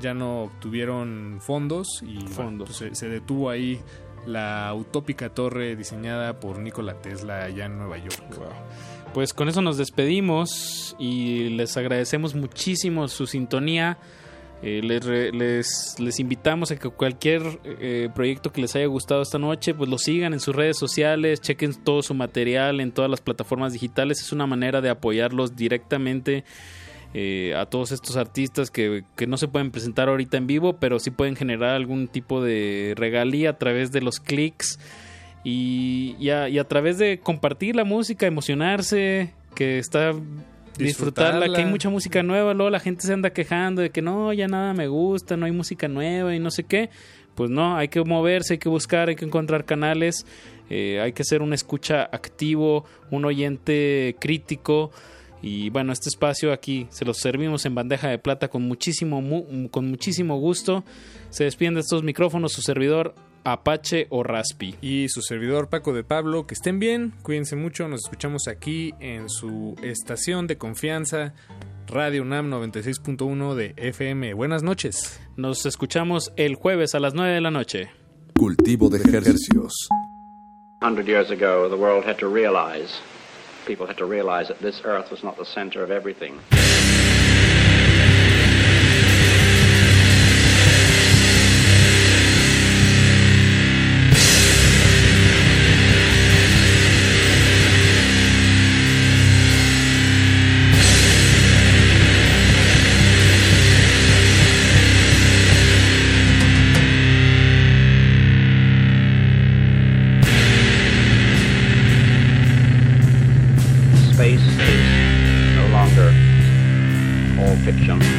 ya no obtuvieron fondos y bueno, Fondos. pues, se, se detuvo ahí la utópica torre diseñada por Nikola Tesla allá en Nueva York. Pues con eso nos despedimos y les agradecemos muchísimo su sintonía. Eh, les, les, invitamos a que cualquier eh, proyecto que les haya gustado esta noche, pues lo sigan en sus redes sociales, chequen todo su material en todas las plataformas digitales. Es una manera de apoyarlos directamente eh, a todos estos artistas que, que no se pueden presentar ahorita en vivo, pero sí pueden generar algún tipo de regalía a través de los clics y, y a través de compartir la música, emocionarse, que está disfrutarla, Disfrutarla. que hay mucha música nueva, luego la gente se anda quejando de que no, ya nada me gusta, no hay música nueva y no sé qué. Pues no, hay que moverse, hay que buscar, hay que encontrar canales, eh, hay que ser un escucha activo, un oyente crítico. Y bueno, este espacio aquí se los servimos en bandeja de plata con muchísimo, mu- con muchísimo gusto. Se despiden de estos micrófonos su servidor Apache o Raspi. Y su servidor Paco de Pablo, que estén bien, cuídense mucho, nos escuchamos aquí en su estación de confianza, Radio UNAM 96.1 de FM. Buenas noches. Nos escuchamos el jueves a las 9 de la noche. Cultivo de ejercicios. hundred years ago, the world had to realize, people had to realize that this earth was not the center of everything. Fiction,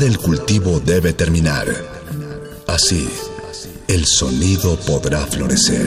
del cultivo debe terminar. Así, el sonido podrá florecer.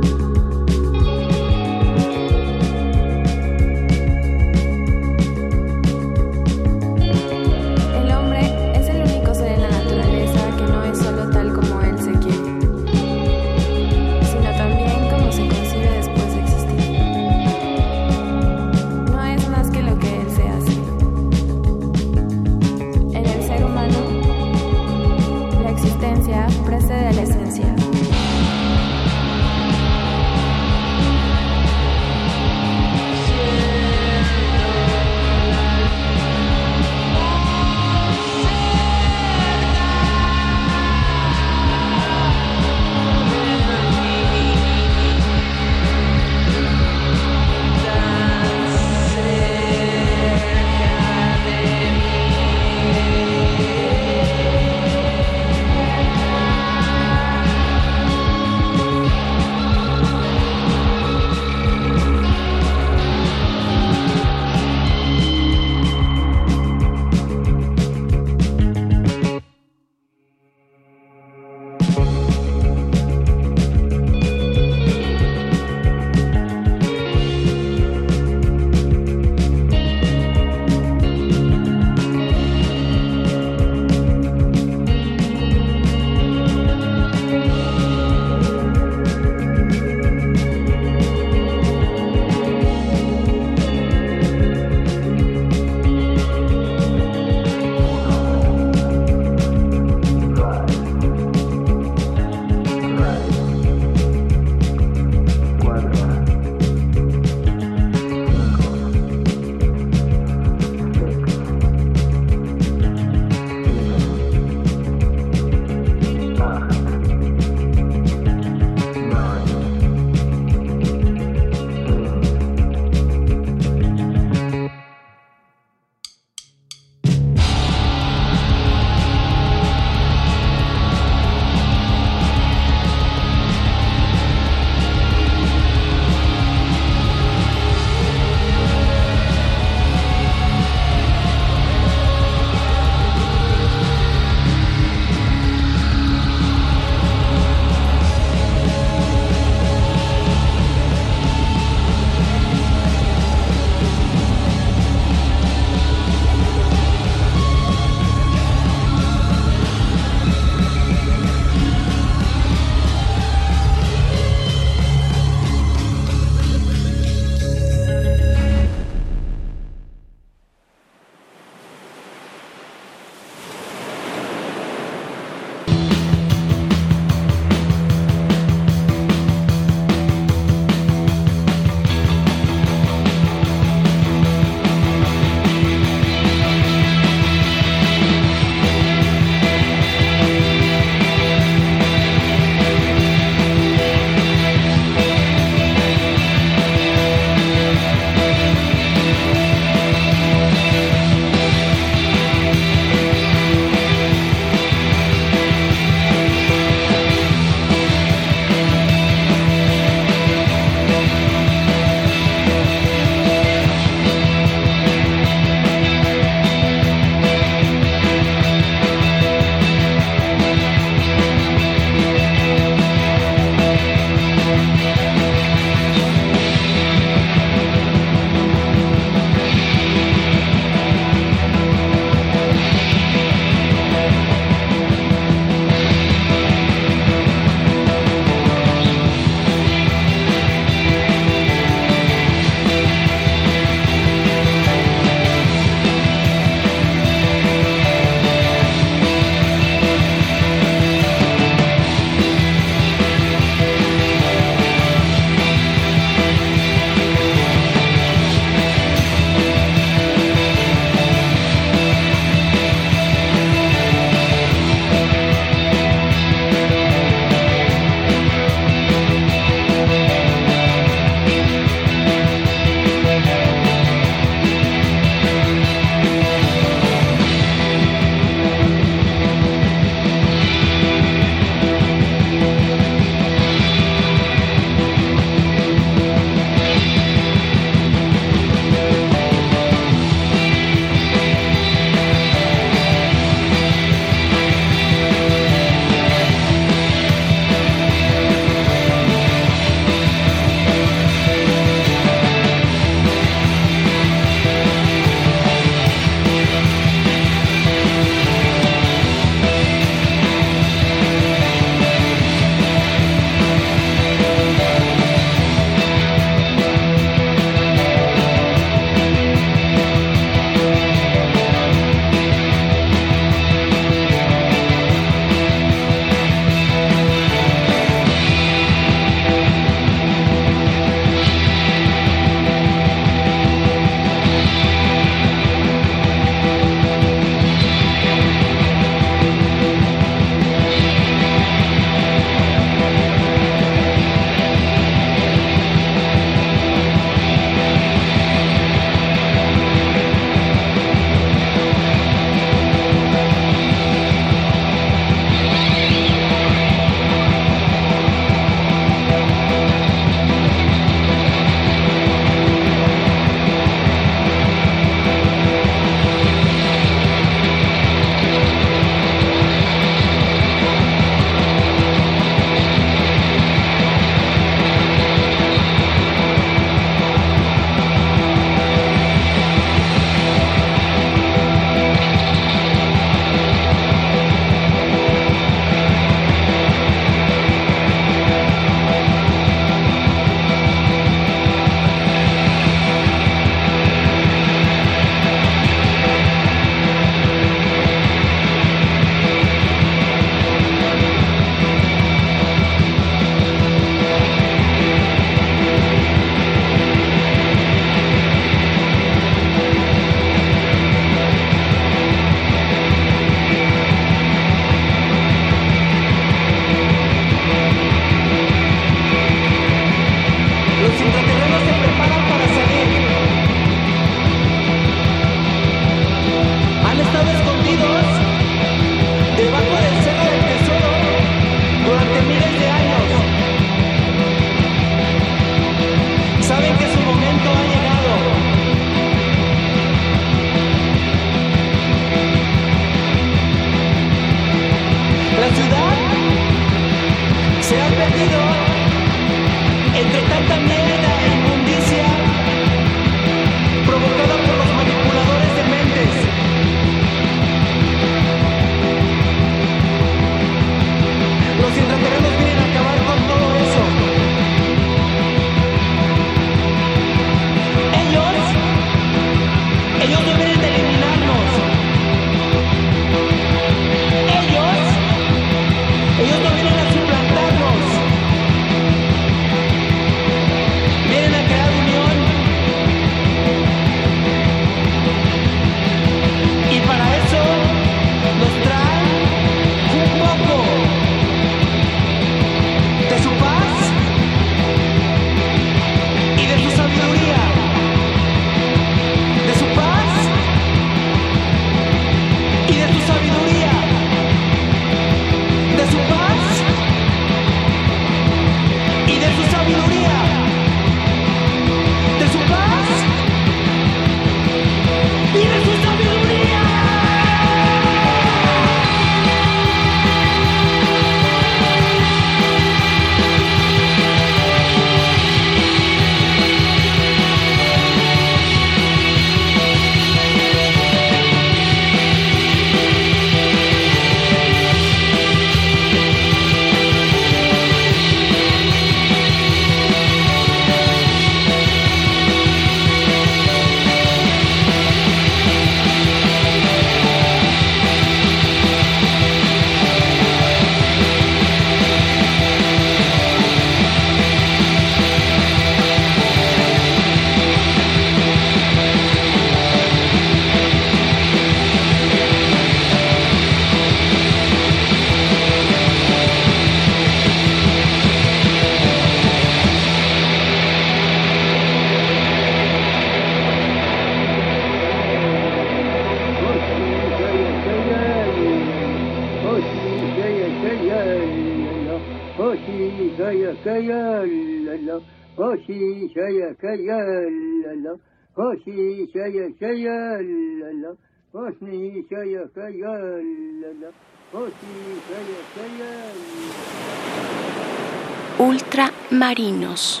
Ultramarinos.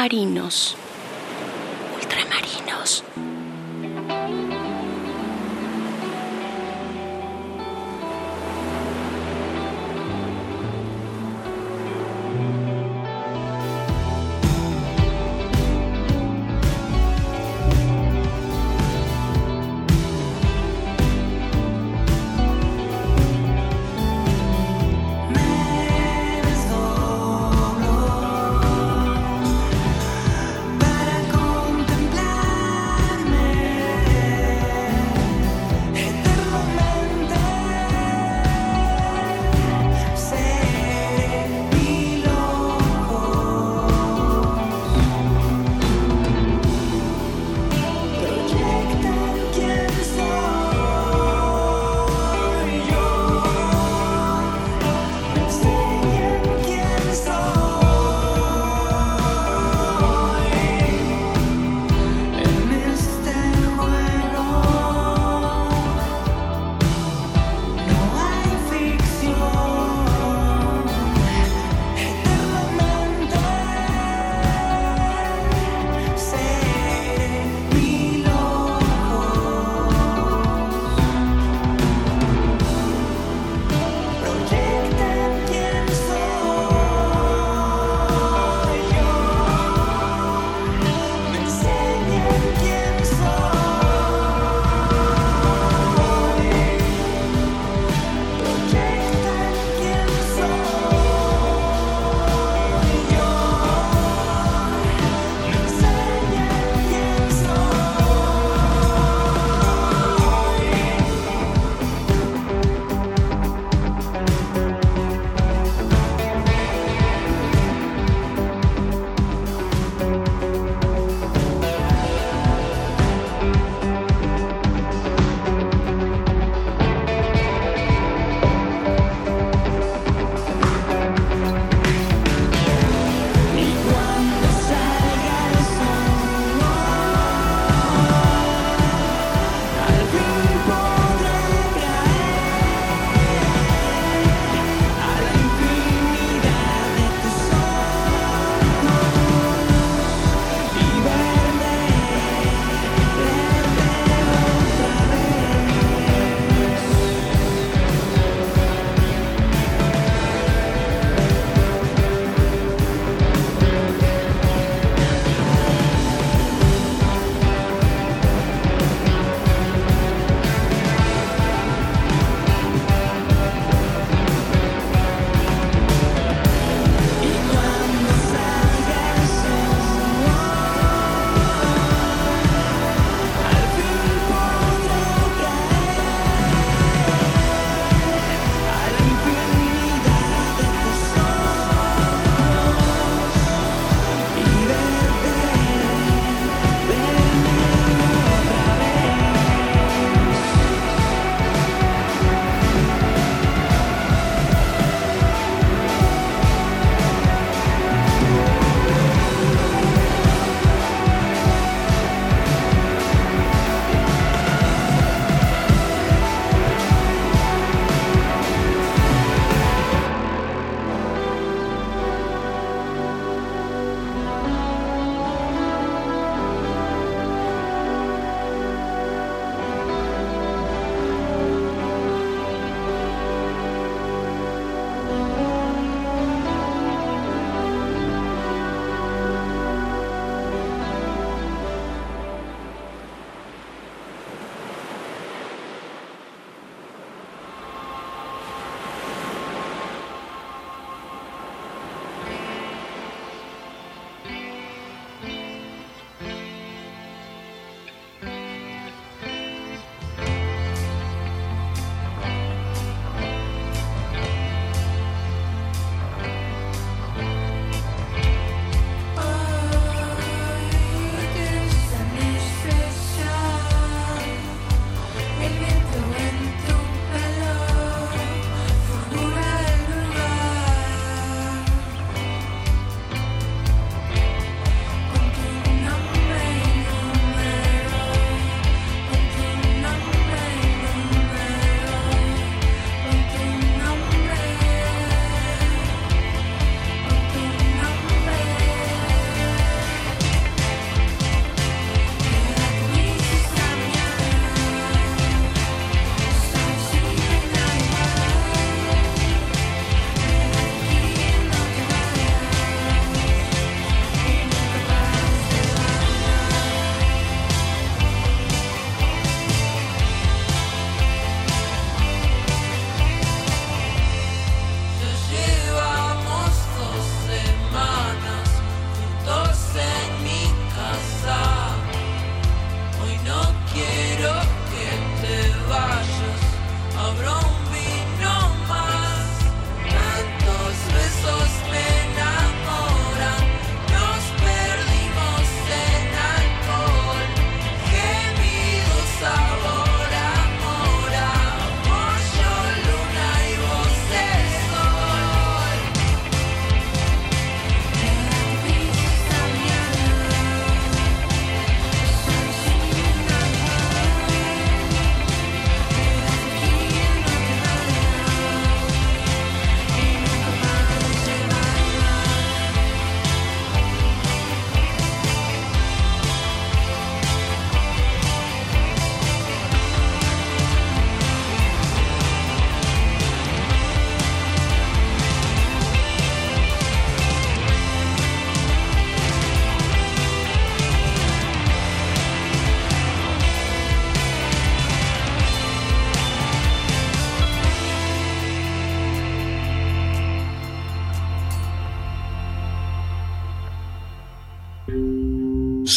Ultramarinos.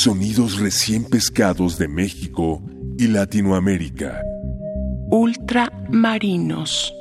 Sonidos recién pescados de México y Latinoamérica. Ultramarinos.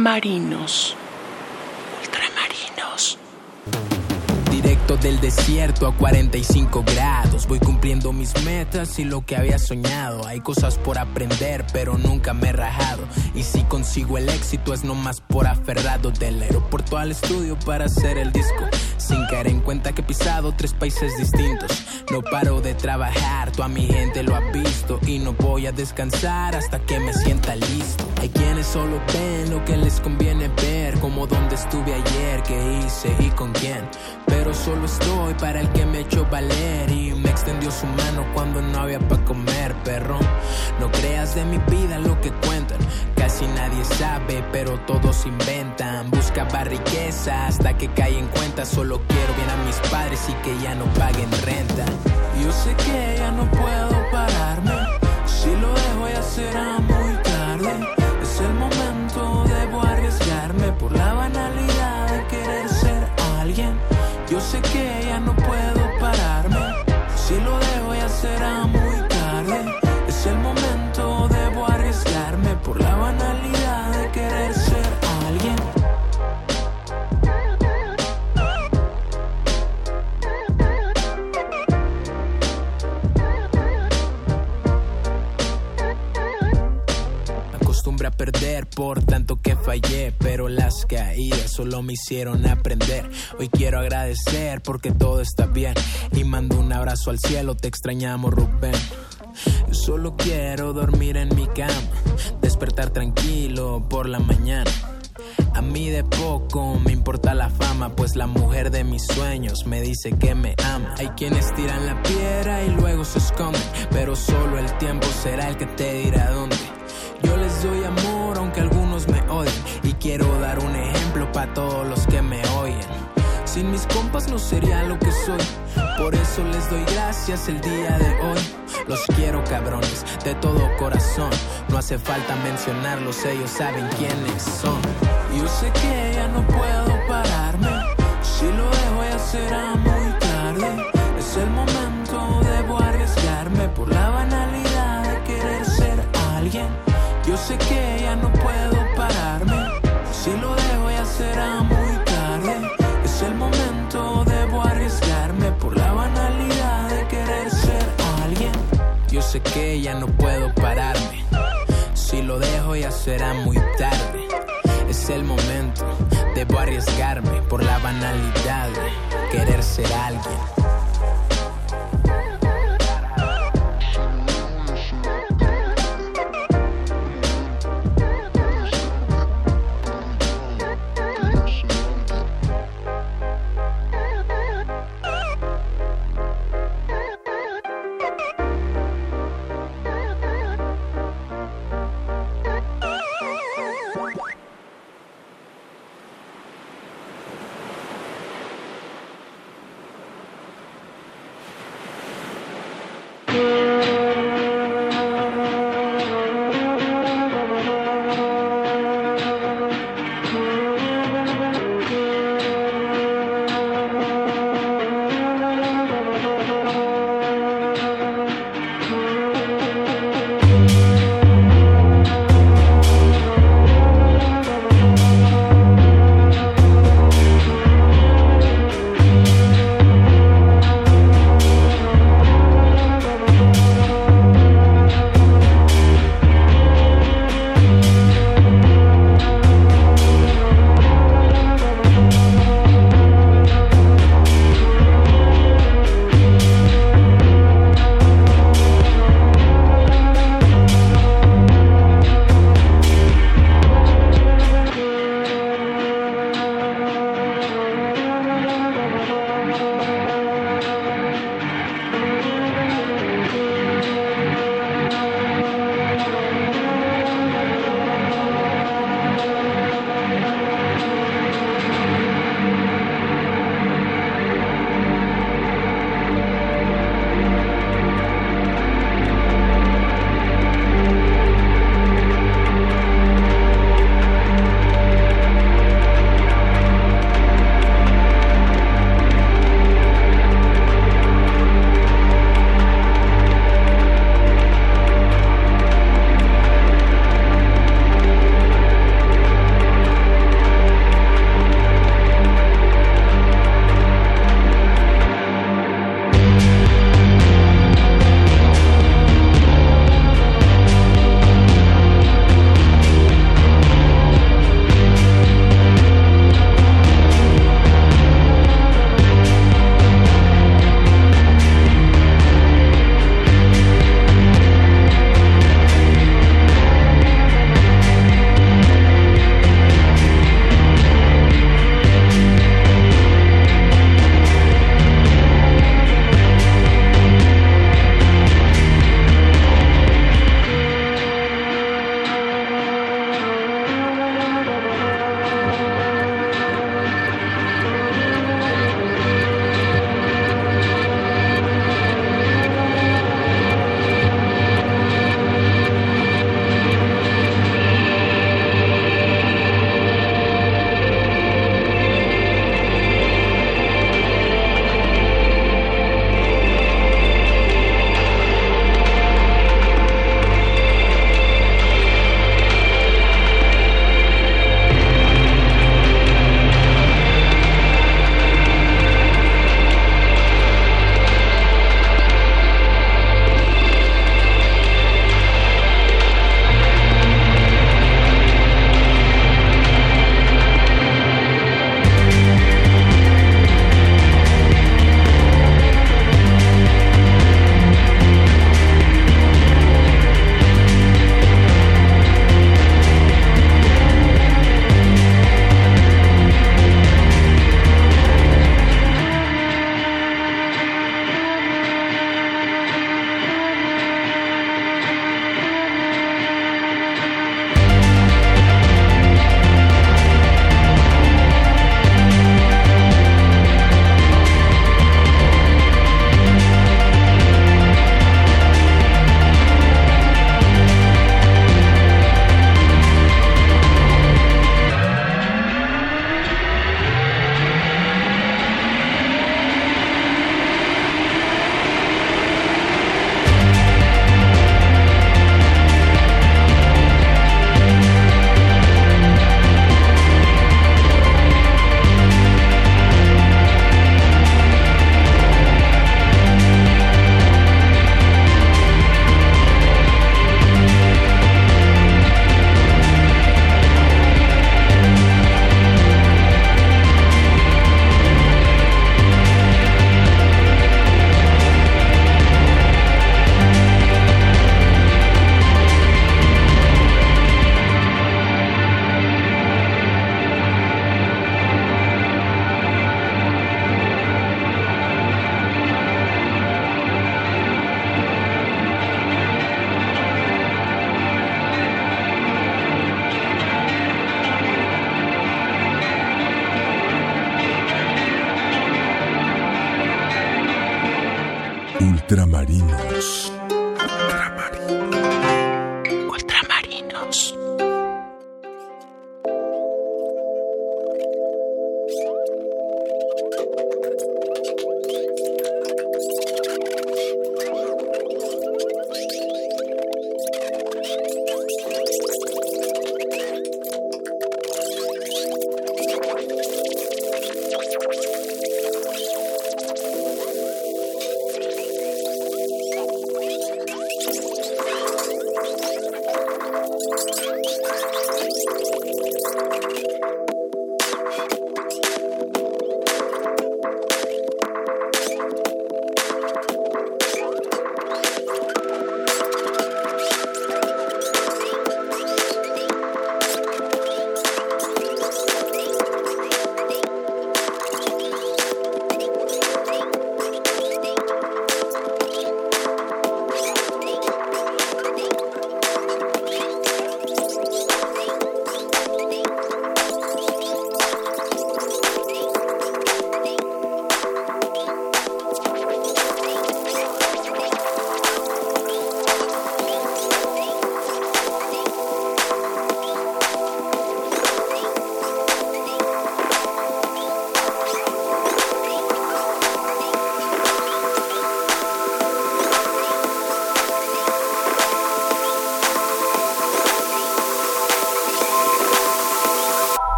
Ultramarinos. Ultramarinos. Directo del desierto a 45 grados. Voy cumpliendo mis metas y lo que había soñado. Hay cosas por aprender, pero nunca me he rajado. Y si consigo el éxito es nomás por aferrado del aeropuerto al estudio para hacer el disco. Sin caer en cuenta que he pisado tres países distintos. No paro de trabajar, toda mi gente lo ha visto. Y no voy a descansar hasta que me sienta listo. Solo ven lo que les conviene ver. Como dónde estuve ayer, qué hice y con quién. Pero solo estoy para el que me echó valer. Y me extendió su mano cuando no había para comer, perro. No creas de mi vida lo que cuentan. Casi nadie sabe, pero todos inventan. Buscaba riqueza hasta que cae en cuenta. Solo quiero bien a mis padres y que ya no paguen renta. Yo sé que ya no puedo pararme. Si lo dejo ya será muy me hicieron aprender. Hoy quiero agradecer porque todo está bien y mando un abrazo al cielo, te extrañamos Rubén. Yo solo quiero dormir en mi cama, despertar tranquilo por la mañana. A mí de poco me importa la fama, pues la mujer de mis sueños me dice que me ama. Hay quienes tiran la piedra y luego se esconden, pero solo el tiempo será el que te dirá dónde. Yo les doy amor aunque algunos me odien y quiero dar un ejemplo para todos los que me oyen. Sin mis compas no sería lo que soy, por eso les doy gracias el día de hoy. Los quiero cabrones, de todo corazón, no hace falta mencionarlos, ellos saben quiénes son. Yo sé que ya no puedo pararme, si lo dejo ya será muy tarde. Es el momento, debo arriesgarme por la banalidad de querer ser alguien. Yo sé que sé que ya no puedo pararme, si lo dejo ya será muy tarde. Es el momento, debo arriesgarme por la banalidad de querer ser alguien.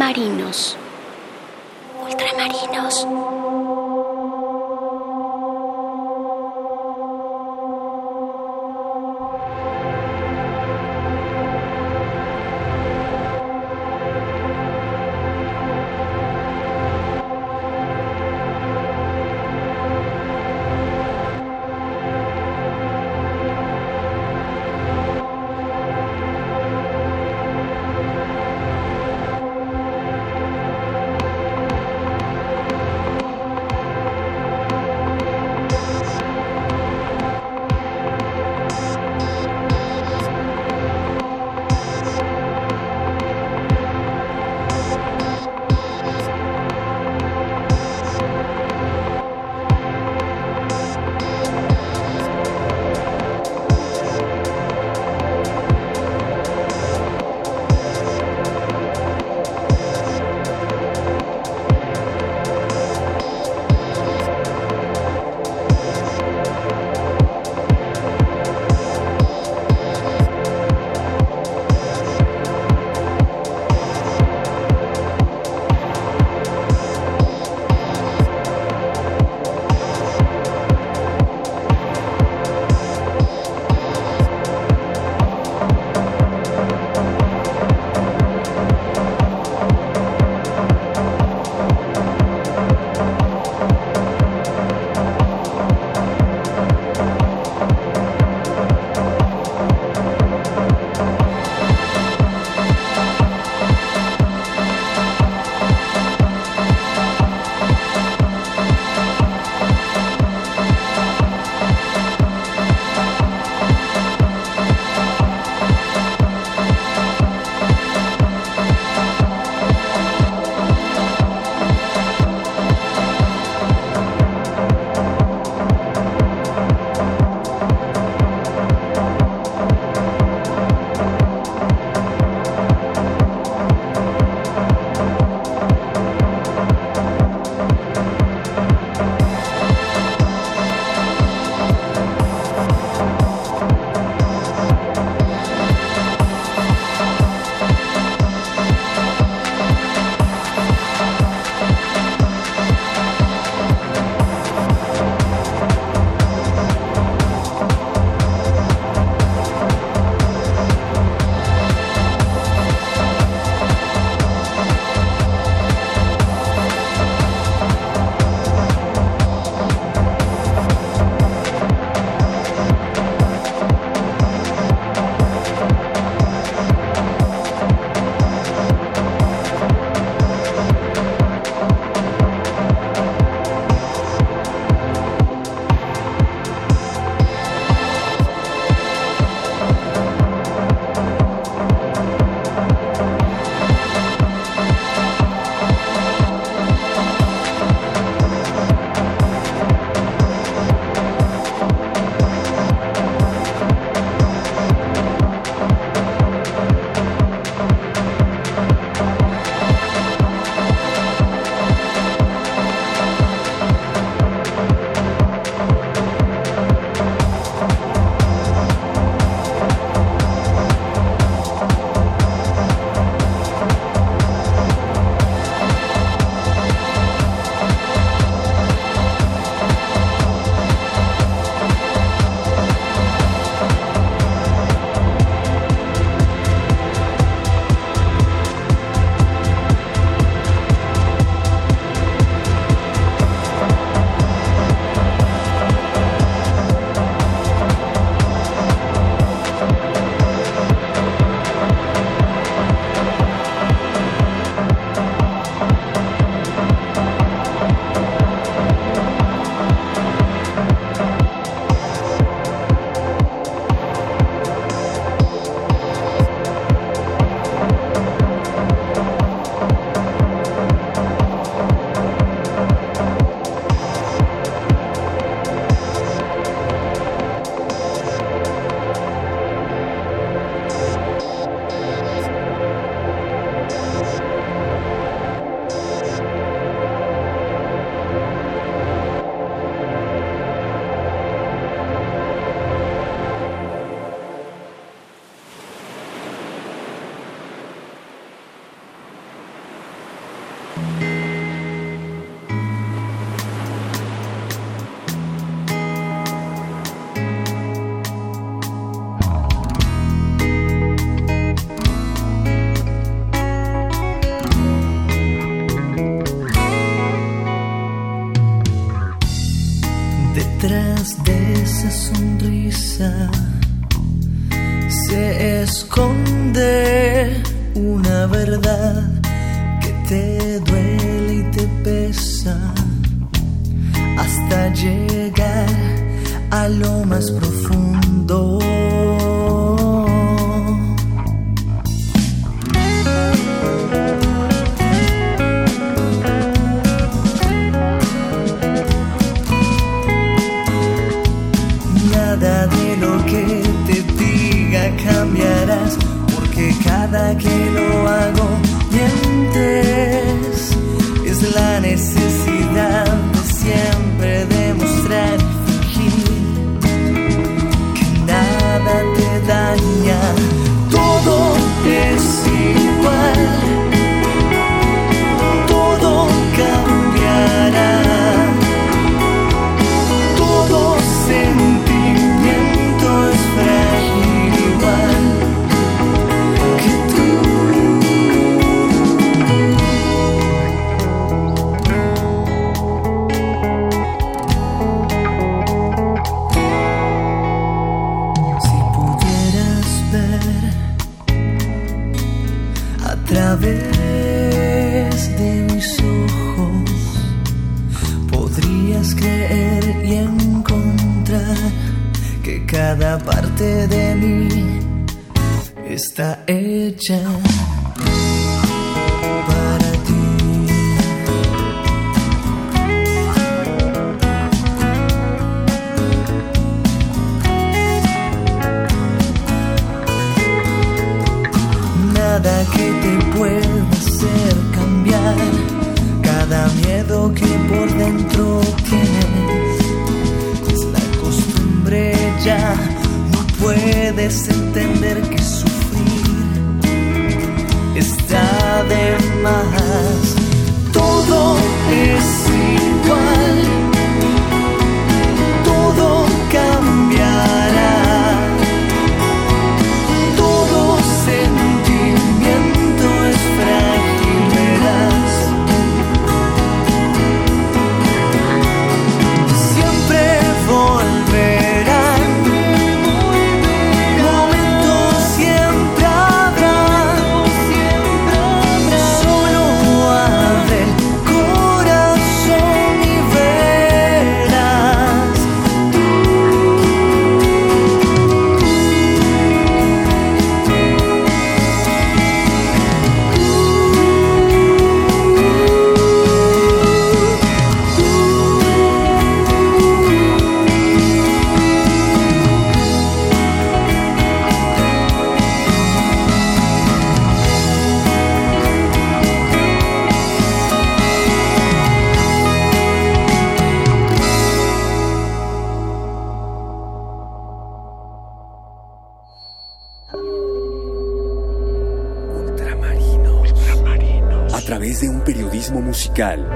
Ultramarinos.